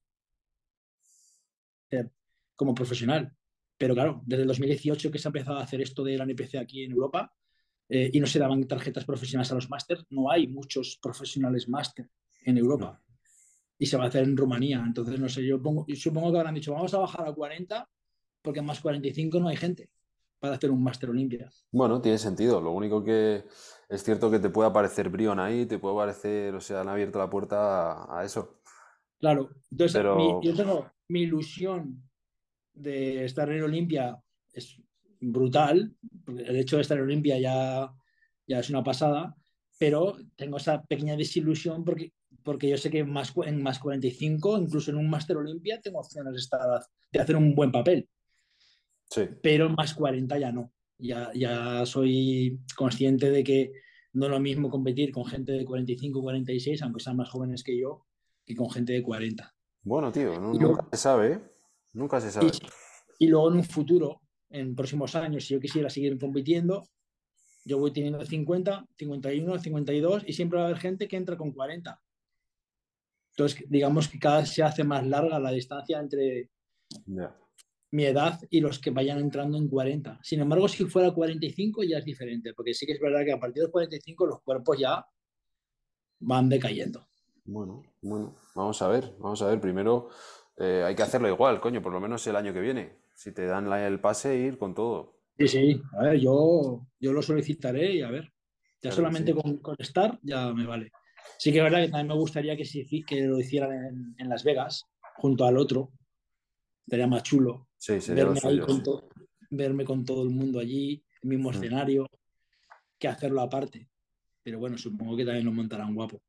como profesional. Pero claro, desde el 2018 que se ha empezado a hacer esto de la NPC aquí en Europa, eh, y no se daban tarjetas profesionales a los máster. No hay muchos profesionales máster en Europa. Y se va a hacer en Rumanía. Entonces, no sé, yo, pongo, yo supongo que habrán dicho, vamos a bajar a 40 porque en más 45 no hay gente para hacer un máster Olimpia. Bueno, tiene sentido. Lo único que es cierto que te puede aparecer Brion ahí, te puede aparecer, o sea, han abierto la puerta a, eso. Claro, entonces yo tengo mi ilusión de estar en Olimpia es brutal, el hecho de estar en Olimpia ya, ya es una pasada, pero tengo esa pequeña desilusión porque, porque yo sé que en más, en más 45, incluso en un Máster Olimpia, tengo opciones de, estar, de hacer un buen papel. Sí. Pero en más 40 ya no. Ya, ya soy consciente de que no es lo mismo competir con gente de 45 46, aunque sean más jóvenes que yo, que con gente de 40. Bueno, tío, nunca se sabe, ¿eh? Nunca se sabe. y, luego en un futuro, en próximos años, si yo quisiera seguir compitiendo, yo voy teniendo 50, 51, 52 y siempre va a haber gente que entra con 40. Entonces, digamos que cada vez se hace más larga la distancia entre mi edad y los que vayan entrando en 40. Sin embargo, si fuera 45 ya es diferente, porque sí que es verdad que a partir de 45 los cuerpos ya van decayendo. Bueno, bueno, vamos a ver, vamos a ver. Primero eh, hay que hacerlo igual, coño, por lo menos el año que viene. Si te dan el pase, ir con todo. Sí, sí, a ver, yo, yo lo solicitaré y a ver. Ya solamente con, estar ya me vale. Sí que es verdad que también me gustaría que, que lo hicieran en, Las Vegas, junto al otro. Sería más chulo. Sí, sería verme, con verme con todo el mundo allí, el mismo mm. escenario, que hacerlo aparte. Pero bueno, supongo que también lo montarán guapo.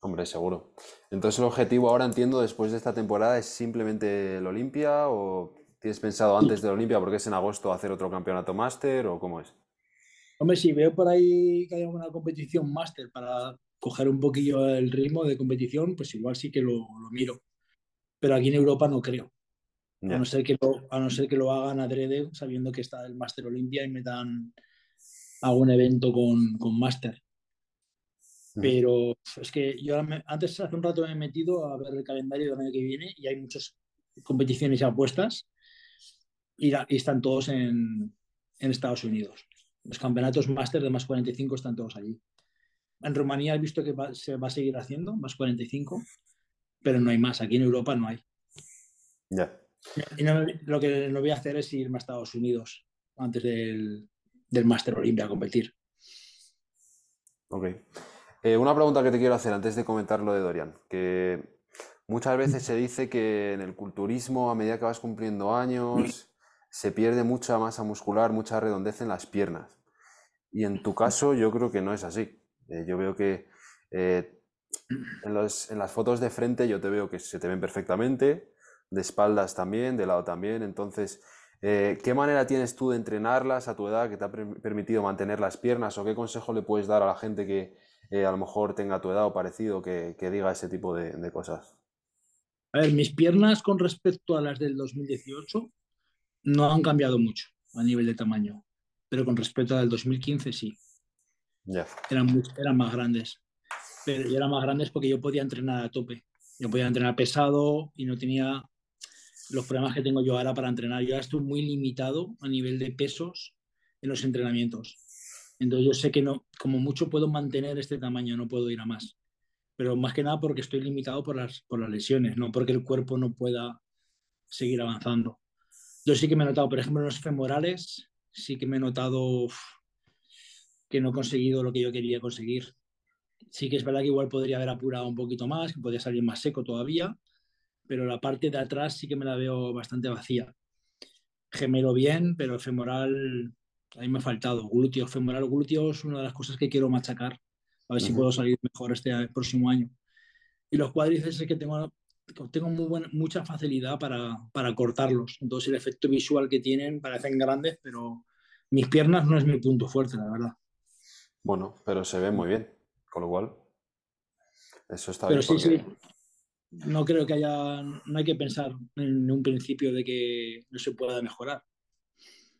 Hombre, seguro. Entonces el objetivo ahora entiendo después de esta temporada es simplemente el Olimpia o tienes pensado antes del Olimpia porque es en agosto hacer otro campeonato máster o cómo es? Hombre, si veo por ahí que hay una competición máster para coger un poquillo el ritmo de competición, pues igual sí que lo, miro. Pero aquí en Europa no creo. A, no ser que lo, a no ser que lo hagan adrede sabiendo que está el Máster Olimpia y me dan algún evento con, con máster. Pero es que yo antes, hace un rato me he metido a ver el calendario del año que viene y hay muchas competiciones ya puestas y, están todos en, en, Estados Unidos. Los campeonatos máster de más 45 están todos allí. En Rumanía he visto que se va a seguir haciendo más 45, pero no hay más. Aquí en Europa no hay. Ya. Y lo que no voy a hacer es irme a Estados Unidos antes del, del Master Olympia a competir. Ok. Eh, una pregunta que te quiero hacer antes de comentar lo de Dorian, que muchas veces se dice que en el culturismo, a medida que vas cumpliendo años, se pierde mucha masa muscular, mucha redondez en las piernas. Y en tu caso yo creo que no es así. Eh, yo veo que eh, en, en, las fotos de frente yo te veo que se te ven perfectamente, de espaldas también, de lado también. Entonces, ¿qué manera tienes tú de entrenarlas a tu edad que te ha permitido mantener las piernas o qué consejo le puedes dar a la gente que, a lo mejor tenga tu edad o parecido que, diga ese tipo de, cosas? A ver, mis piernas con respecto a las del 2018 no han cambiado mucho a nivel de tamaño, pero con respecto al 2015 sí. Eran, eran más grandes. Pero eran más grandes porque yo podía entrenar a tope. Yo podía entrenar pesado y no tenía los problemas que tengo yo ahora para entrenar. Yo ahora estoy muy limitado a nivel de pesos en los entrenamientos. Entonces yo sé que no, como mucho puedo mantener este tamaño, no puedo ir a más. Pero más que nada porque estoy limitado por las, por las lesiones, no porque el cuerpo no pueda seguir avanzando. Yo sí que me he notado, por ejemplo, en los femorales, sí que me he notado que no he conseguido lo que yo quería conseguir. Sí que es verdad que igual podría haber apurado un poquito más, que podría salir más seco todavía, pero la parte de atrás sí que me la veo bastante vacía. Gemelo bien, pero el femoral a mí me ha faltado. Glúteo, femoral, glúteo es una de las cosas que quiero machacar. A ver si puedo salir mejor este próximo año. Y los cuádriceps es que tengo, tengo muy buena, mucha facilidad para, para, cortarlos. Entonces el efecto visual que tienen parecen grandes, pero mis piernas no es mi punto fuerte, la verdad. Bueno, pero se ve muy bien, con lo cual eso está pero bien. Sí, sí. No creo que haya, no hay que pensar en un principio de que no se pueda mejorar.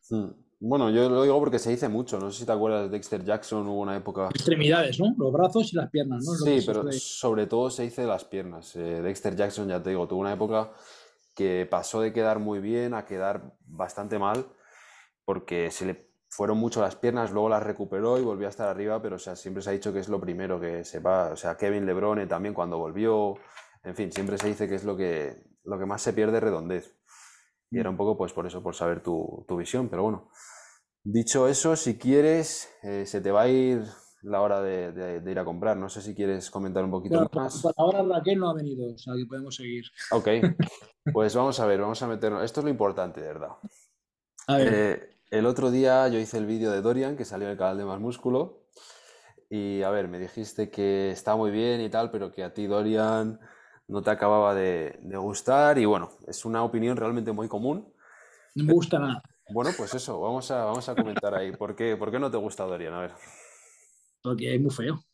Hmm. Bueno, yo lo digo porque se dice mucho. No sé si te acuerdas de Dexter Jackson, hubo una época. Extremidades, ¿no? Los brazos y las piernas, ¿no? sí, pero sobre todo se dice las piernas. Eh, Dexter Jackson, ya te digo, tuvo una época que pasó de quedar muy bien a quedar bastante mal porque se le, fueron mucho las piernas, luego las recuperó y volvió a estar arriba, pero o sea, siempre se ha dicho que es lo primero que se va. O sea, Kevin Lebrone también cuando volvió, en fin, siempre se dice que es lo que, lo que más se pierde redondez. Y era un poco pues por eso, por saber tu, visión, pero bueno. Dicho eso, si quieres, eh, se te va a ir la hora de, ir a comprar. No sé si quieres comentar un poquito más. Por ahora Raquel no ha venido, o sea que podemos seguir. Ok, pues vamos a ver, vamos a meternos. Esto es lo importante, de verdad. A ver. Eh, el otro día yo hice el vídeo de Dorian, que salió en el canal de Más Músculo. Y a ver, me dijiste que está muy bien y tal, pero que a ti Dorian no te acababa de, gustar. Y bueno, es una opinión realmente muy común. No me gusta nada. Bueno, pues eso, vamos a, vamos a comentar ahí. ¿Por qué, ¿Por qué no te gusta Dorian? A ver. Porque es muy feo.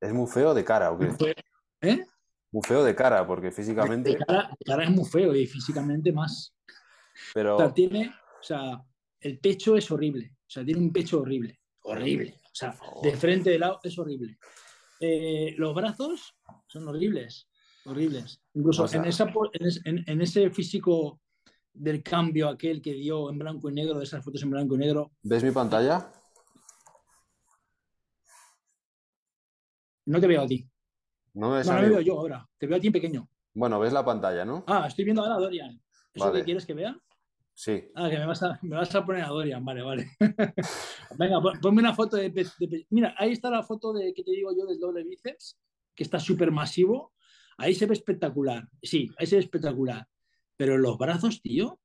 ¿Es muy feo de cara o qué? ¿Eh? Muy feo de cara, porque físicamente. De cara, es muy feo y físicamente más. Pero. O sea, tiene. O sea, el pecho es horrible. O sea, tiene un pecho horrible. Horrible. O sea, de frente de lado es horrible. Eh, los brazos son horribles. Horribles. Incluso en, esa, en, ese físico del cambio aquel que dio en blanco y negro, de esas fotos en blanco y negro. ¿Ves mi pantalla? No te veo a ti. No, me veo yo ahora. Te veo a ti en pequeño. Bueno, ves la pantalla, ¿no? Ah, estoy viendo ahora a Dorian. ¿Eso que quieres que vea? Sí. Ah, que me vas, a, me vas a poner a Dorian, vale, vale. [laughs] Venga, ponme una foto de, Mira, ahí está la foto de que te digo yo del doble bíceps, que está súper masivo. Ahí se ve espectacular. Sí, ahí se ve espectacular. Pero los brazos, tío,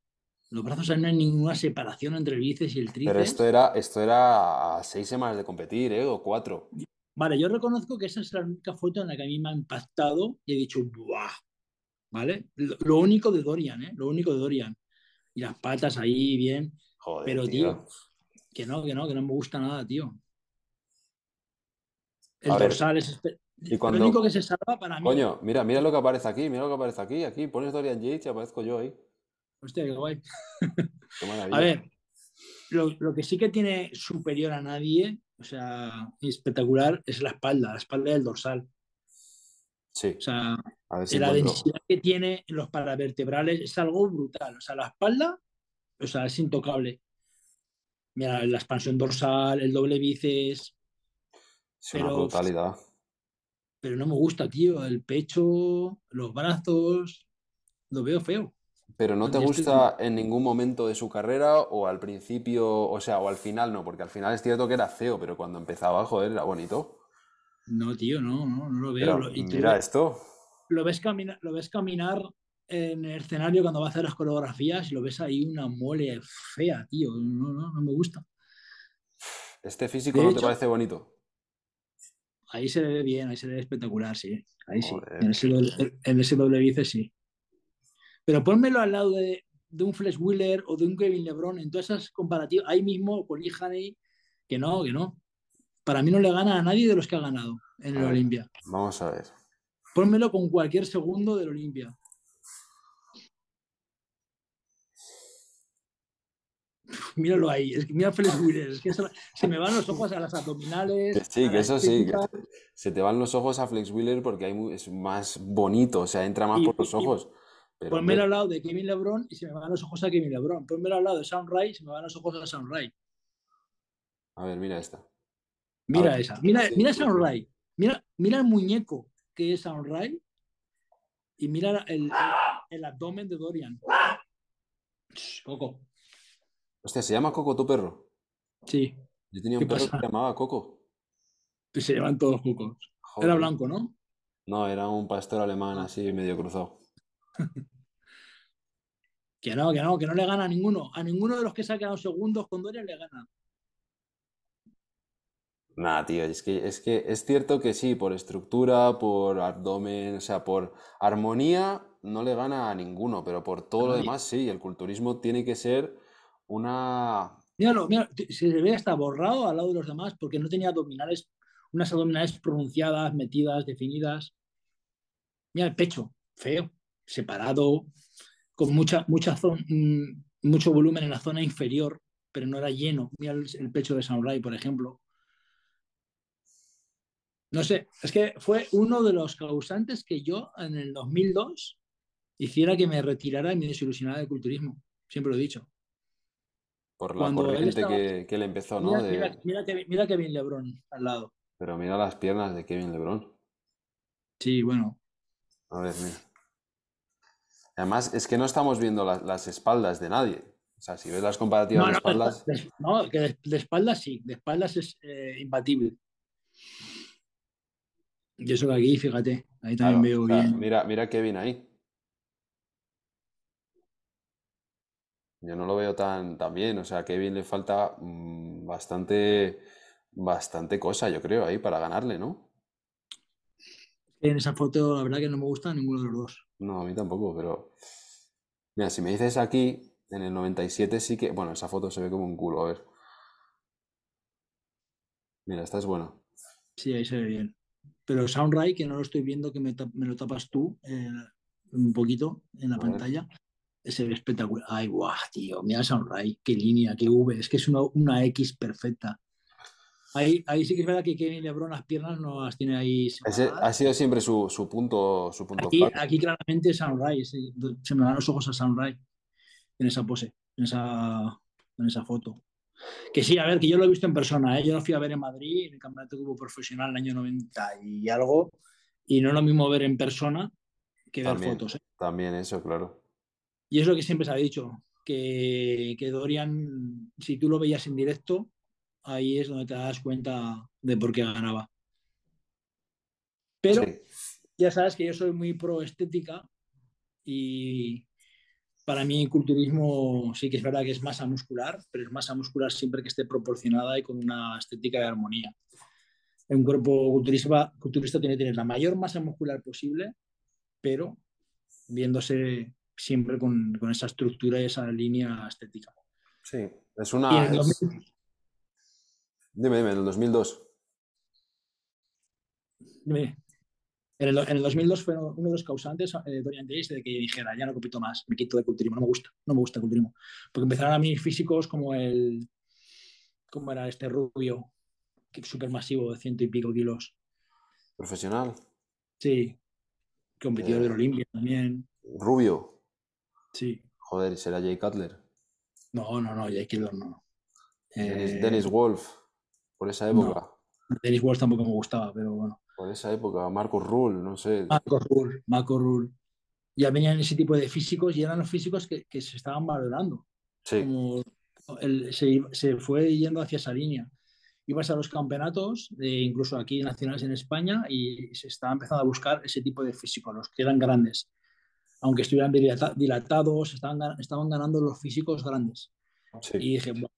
los brazos no hay ninguna separación entre el bíceps y el tríceps. Pero esto era, esto era a seis semanas de competir, ¿eh? O cuatro. Vale, yo reconozco que esa es la única foto en la que a mí me ha impactado y he dicho, ¡buah! ¿Vale? Lo, único de Dorian, ¿eh? Lo único de Dorian. Y las patas ahí bien. Joder, Pero, tío. que no, que no, que no me gusta nada, tío. El dorsal es... Lo único que se salva para mí... Coño, mira, mira lo que aparece aquí, mira lo que aparece aquí. Aquí pones Dorian Yates y aparezco yo ahí. Hostia, qué guay. [laughs] a ver, lo, lo, que sí que tiene superior a nadie o sea, espectacular es la espalda, la espalda del dorsal. Sí. O sea, la densidad que tiene en los paravertebrales es algo brutal. O sea, la espalda, o sea, es intocable. Mira, la expansión dorsal, el doble bíceps. Es pero, una brutalidad. Pero no me gusta, tío. El pecho, los brazos, lo veo feo. Pero no te gusta en ningún momento de su carrera o al principio, o sea, o al final no, porque al final es cierto que era feo, pero cuando empezaba, joder, era bonito. No, tío, no, no, no lo veo. mira esto. Lo ves, caminar, lo ves caminar en el escenario cuando va a hacer las coreografías y lo ves ahí una mole fea, tío. No, no, no me gusta. ¿Este físico no te parece bonito? Ahí se ve bien, ahí se ve espectacular, sí. Ahí sí. En ese, doble, en ese doble sí. Pero pónmelo al lado de, un Flex Wheeler o de un Kevin LeBron en todas esas comparativas, ahí mismo con Lee que no, que no. Para mí no le gana a nadie de los que ha ganado en el Olimpia. Vamos a ver. Pónmelo con cualquier segundo del Olimpia. [laughs] Míralo ahí, es que mira Flex Wheeler, es que se, me van los ojos a las abdominales. Sí, que eso sí, se te van los ojos a Flex Wheeler porque hay, es más bonito, o sea, entra más por los ojos. Ponmelo al lado de Kevin LeBron y se me van los ojos a Kevin LeBron. Ponmelo al lado de Sound Ray y se me van los ojos a Sound Ray. A ver, mira esta. Mira esa. Mira, mira Sound Ray. Mira, mira el muñeco que es Ray y mira el, el, abdomen de Dorian. Coco. Hostia, ¿se llama Coco tu perro? Sí. Yo tenía un perro que se llamaba Coco. Pues se llaman todos Cocos. Era blanco, ¿no? No, era un pastor alemán así medio cruzado. [laughs] que no, que no, que no le gana a ninguno. A ninguno de los que se ha quedado segundos con Dorian le gana. Nada, tío, es que, es que es cierto que sí, por estructura, por abdomen, o sea, por armonía, no le gana a ninguno, pero por todo lo demás sí, el culturismo tiene que ser una... Míralo, mira, se ve hasta borrado al lado de los demás porque no tenía abdominales, unas abdominales pronunciadas, metidas, definidas. Mira el pecho, feo separado, con mucha, mucha mm, mucho volumen en la zona inferior, pero no era lleno. Mira el, pecho de Samurai, por ejemplo. No sé, es que fue uno de los causantes que yo en el 2002 hiciera que me retirara y me desilusionara del culturismo. Siempre lo he dicho. Por la Cuando corriente estaba- que, que él empezó, ¿no? Mira, De- mira, mira que, mira que bien LeBron al lado. Pero mira las piernas de Kevin LeBron. Sí, bueno. A ver, mira. Además, es que no estamos viendo las, las espaldas de nadie. O sea, si ves las comparativas No, de espaldas, de, no, que de, de espaldas sí, de espaldas es eh, imbatible. Y eso que aquí, fíjate, ahí también claro, veo bien. mira, mira Kevin ahí. Yo no lo veo tan, tan bien. O sea, a Kevin le falta mm, bastante, bastante cosa, yo creo, ahí para ganarle, ¿no? En esa foto, la verdad que no me gusta ninguno de los dos. No, a mí tampoco, pero. Mira, si me dices aquí, en el 97 sí que. Bueno, esa foto se ve como un culo, a ver. Mira, esta es buena. Sí, ahí se ve bien. Pero Soundray, que no lo estoy viendo, que me, lo tapas tú eh, un poquito en la pantalla, se ve espectacular. Ay, guau, tío, mira Soundray, qué línea, qué V, es que es una, una X perfecta. Ahí, ahí sí que es verdad que Kevin Lebron las piernas no las tiene ahí Ese ha sido siempre su, su punto, su punto Aquí, aquí claramente Sunrise, se, se me dan los ojos a Sunrise en esa pose, en esa, en esa foto. Que sí, a ver, que yo lo he visto en persona, ¿eh? yo lo fui a ver en Madrid, en el campeonato como profesional en el año 90 y algo, y no es lo mismo ver en persona que ver También. fotos. ¿eh? También eso, claro. Y es lo que siempre se ha dicho, que, que Dorian, si tú lo veías en directo, ahí es donde te das cuenta de por qué ganaba. Pero Sí. ya sabes que yo soy muy pro estética y para mí el culturismo sí que es verdad que es masa muscular, pero es masa muscular siempre que esté proporcionada y con una estética de armonía. Un cuerpo culturista, culturista tiene que tener la mayor masa muscular posible, pero viéndose siempre con, con esa estructura y esa línea estética. Sí. Es una. en el es- 2000 Dime, dime, en el 2002. Dime. En el, en el 2002 fue uno de los causantes, eh, Dorian Yates, de que dijera, ya no compito más, me quito de culturismo, no me gusta, no me gusta el culturismo. Porque empezaron a mí físicos como el, como era este rubio, súper masivo, de ciento y pico kilos. Profesional. Sí, competidor Eh. del Olimpia también. Rubio. Sí. Joder, será Jay Cutler. No, no, no, Jake Killer no. Dennis, Eh, Dennis Wolf. Por esa época. Dennis Walsh tampoco me gustaba, pero bueno. Por esa época. Marcus Rule, no sé. Marco Rull, Marco Rull. Ya venían ese tipo de físicos y eran los físicos que, que se estaban valorando. Sí. como el- se, se fue yendo hacia esa línea. Ibas a los campeonatos, incluso aquí nacionales en España, y se estaba empezando a buscar ese tipo de físicos, los que eran grandes. Aunque estuvieran dilata- dilatados, estaban, estaban ganando los físicos grandes. Sí. Y dije, bueno,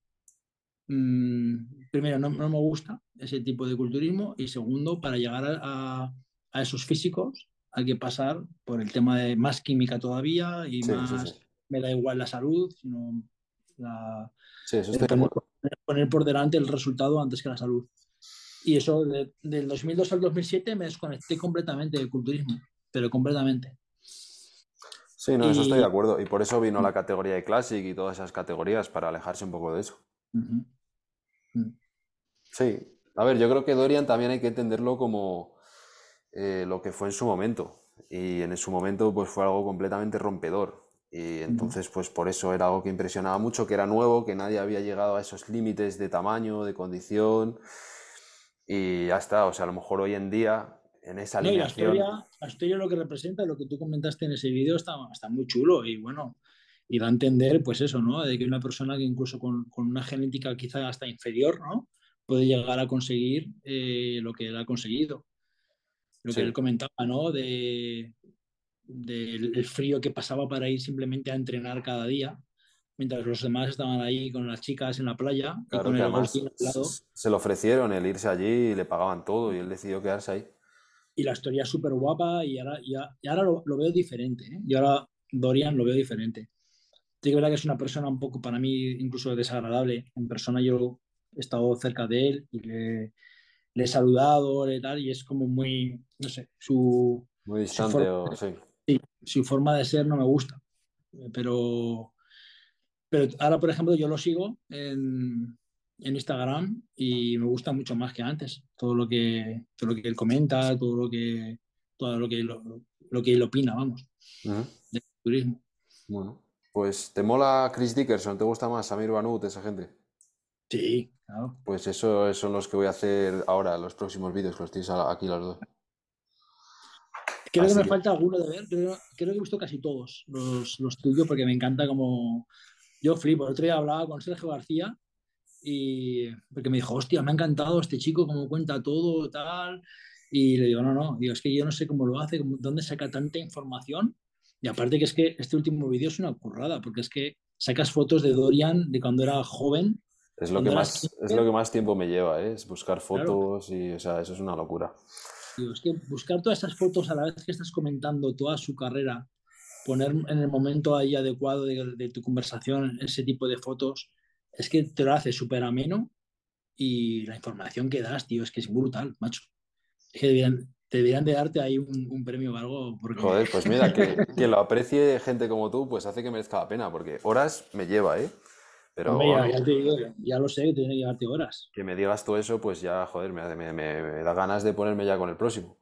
mm, primero, no, no me gusta ese tipo de culturismo, y segundo, para llegar a, a- a esos físicos hay que pasar por el tema de más química todavía y Sí, sí, más, sí. me da igual la salud, sino la, Sí, eso de poner, poner por delante el resultado antes que la salud. Y eso, de- del 2002 al 2007 me desconecté completamente del culturismo, pero completamente. Sí, no, eso estoy Y- de acuerdo. Y por eso vino la categoría de Classic y todas esas categorías, para alejarse un poco de eso. Ujú. Mm. Sí, a ver, yo creo que Dorian también hay que entenderlo como eh, lo que fue en su momento. Y en su momento pues fue algo completamente rompedor. Y entonces pues por eso era algo que impresionaba mucho, que era nuevo, que nadie había llegado a esos límites de tamaño, de condición. Y ya está, o sea, a lo mejor hoy en día en esa No, la alineación... historia, la historia lo que representa, lo que tú comentaste en ese vídeo está, está muy chulo y bueno, y da a entender pues eso, ¿no? De que una persona que incluso con, con una genética quizá hasta inferior, ¿no? Puede llegar a conseguir eh, lo que él ha conseguido. Lo Sí. que él comentaba, ¿no? De, del el frío que pasaba para ir simplemente a entrenar cada día, mientras los demás estaban ahí con las chicas en la playa y Claro con que el además lado. se le ofrecieron el irse allí y le pagaban todo y él decidió quedarse ahí. y la historia es súper guapa y ahora, ya, y ahora lo, lo veo diferente. ¿eh? Y ahora Dorian lo veo diferente. Sí que verdad que es una persona un poco para mí incluso desagradable. En persona yo he estado cerca de él y le, le he saludado y tal y es como muy, no sé, su, Muy su, distante, for- o sí. su forma de ser no me gusta. Pero, pero ahora, por ejemplo, yo lo sigo en, en Instagram y me gusta mucho más que antes. Todo lo que, todo lo que él comenta, todo lo que, todo lo que, lo, lo que él opina, vamos, Ujú. del turismo. Bueno. Pues, ¿te mola Chris Dickerson? ¿Te gusta más Samir Banut, esa gente? Sí, claro. Pues eso son los que voy a hacer ahora, los próximos vídeos, que los tienes aquí los dos. Creo que me falta alguno de ver. Creo, que he visto casi todos los, los tuyos porque me encanta como. Yo flipo. El otro día hablaba con Sergio García y porque me dijo, hostia, me ha encantado este chico, cómo cuenta todo, tal. Y le digo, no, no, digo, es que yo no sé cómo lo hace, dónde saca tanta información. Y aparte que es que este último vídeo es una currada, porque es que sacas fotos de Dorian de cuando era joven. Es lo, que más, es lo que más tiempo me lleva, ¿eh? es buscar fotos y, o sea, eso es una locura. Digo, es que buscar todas esas fotos a la vez que estás comentando toda su carrera, poner en el momento ahí adecuado de, tu conversación ese tipo de fotos, es que te lo hace súper ameno y la información que das, tío, es que es brutal, macho. Es que deberían, de darte ahí un, premio o algo. Porque... Joder, pues mira, que, [laughs] que, lo aprecie gente como tú, pues hace que merezca la pena, porque horas me lleva, ¿eh? Pero ya, lo sé, tiene que llevarte horas. Que me digas todo eso, pues ya, joder, me, da ganas de ponerme ya con el próximo.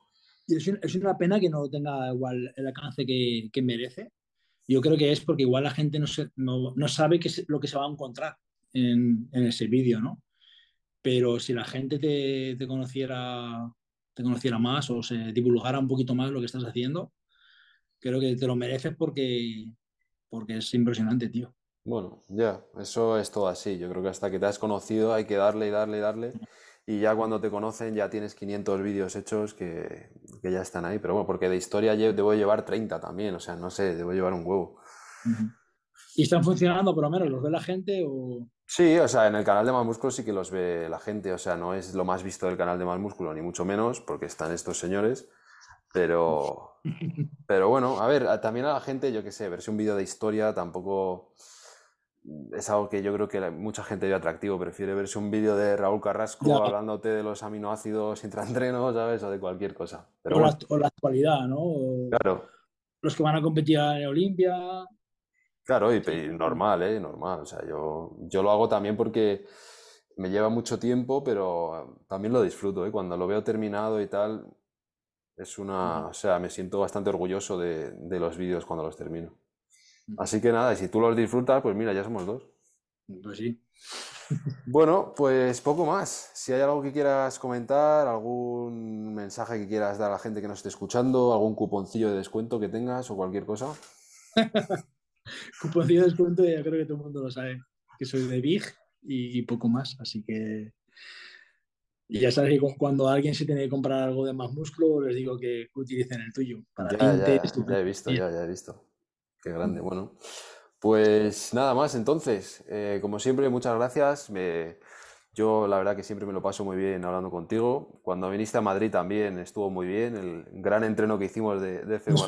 Y es, una pena que no tenga igual el alcance que, merece. Yo creo que es porque igual la gente no, no, sabe qué es lo que se va a encontrar en, ese vídeo, ¿no? Pero si la gente te, te, conociera, te conociera más o se divulgara un poquito más lo que estás haciendo, creo que te lo mereces porque, porque es impresionante, tío. Bueno, ya, eso es todo así. Yo creo que hasta que te has conocido hay que darle y darle y darle. Y ya cuando te conocen ya tienes 500 vídeos hechos que, ya están ahí. Pero bueno, porque de historia debo llevar 30 también. O sea, no sé, debo llevar un huevo. ¿Y están funcionando por lo menos? ¿Los ve la gente o...? Sí, o sea, en el canal de Más Músculo sí que los ve la gente. O sea, no es lo más visto del canal de Más Músculo, ni mucho menos, porque están estos señores. Pero, [laughs] pero bueno, a ver, también a la gente, yo qué sé, verse un vídeo de historia tampoco es algo que yo creo que mucha gente ve atractivo. Prefiere verse un vídeo de Raúl Carrasco hablándote de los aminoácidos intraentreno, ¿sabes? O de cualquier cosa. o, la, actualidad, ¿no? claro. Los que van a competir en Olimpia. Claro, y, normal, ¿eh? Normal. O sea, yo, yo lo hago también porque me lleva mucho tiempo, pero también lo disfruto, ¿eh? Cuando lo veo terminado y tal, es una... O sea, me siento bastante orgulloso de, de los vídeos cuando los termino. Así que nada, y si tú los disfrutas, pues mira, ya somos dos. Pues sí. [laughs] Bueno, pues poco más. Si hay algo que quieras comentar, algún mensaje que quieras dar a la gente que nos esté escuchando, algún cuponcillo de descuento que tengas o cualquier cosa. [laughs] cuponcillo de descuento, ya creo que todo el mundo lo sabe, que soy de Big y, poco más, así que ya sabes que cuando alguien se tiene que comprar algo de más músculo, les digo que utilicen el tuyo. Para ya, ya he visto, ya, ya he visto. Qué grande, bueno. Pues nada más, entonces, eh, como siempre, muchas gracias. yo la verdad que siempre me lo paso muy bien hablando contigo. Cuando viniste a Madrid también estuvo muy bien, el gran entreno que hicimos de, de nos,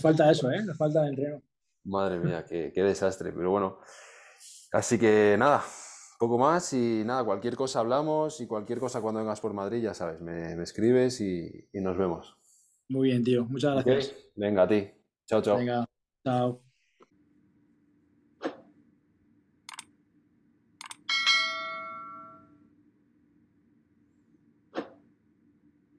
falta, eso, ¿eh? Nos falta el entreno. Madre mía, qué, desastre. Pero bueno, así que nada, poco más y nada, cualquier cosa hablamos y cualquier cosa cuando vengas por Madrid, ya sabes, me, escribes y, nos vemos. Muy bien, tío. Muchas gracias. Venga, a ti. Chao, chao. Venga. Chao.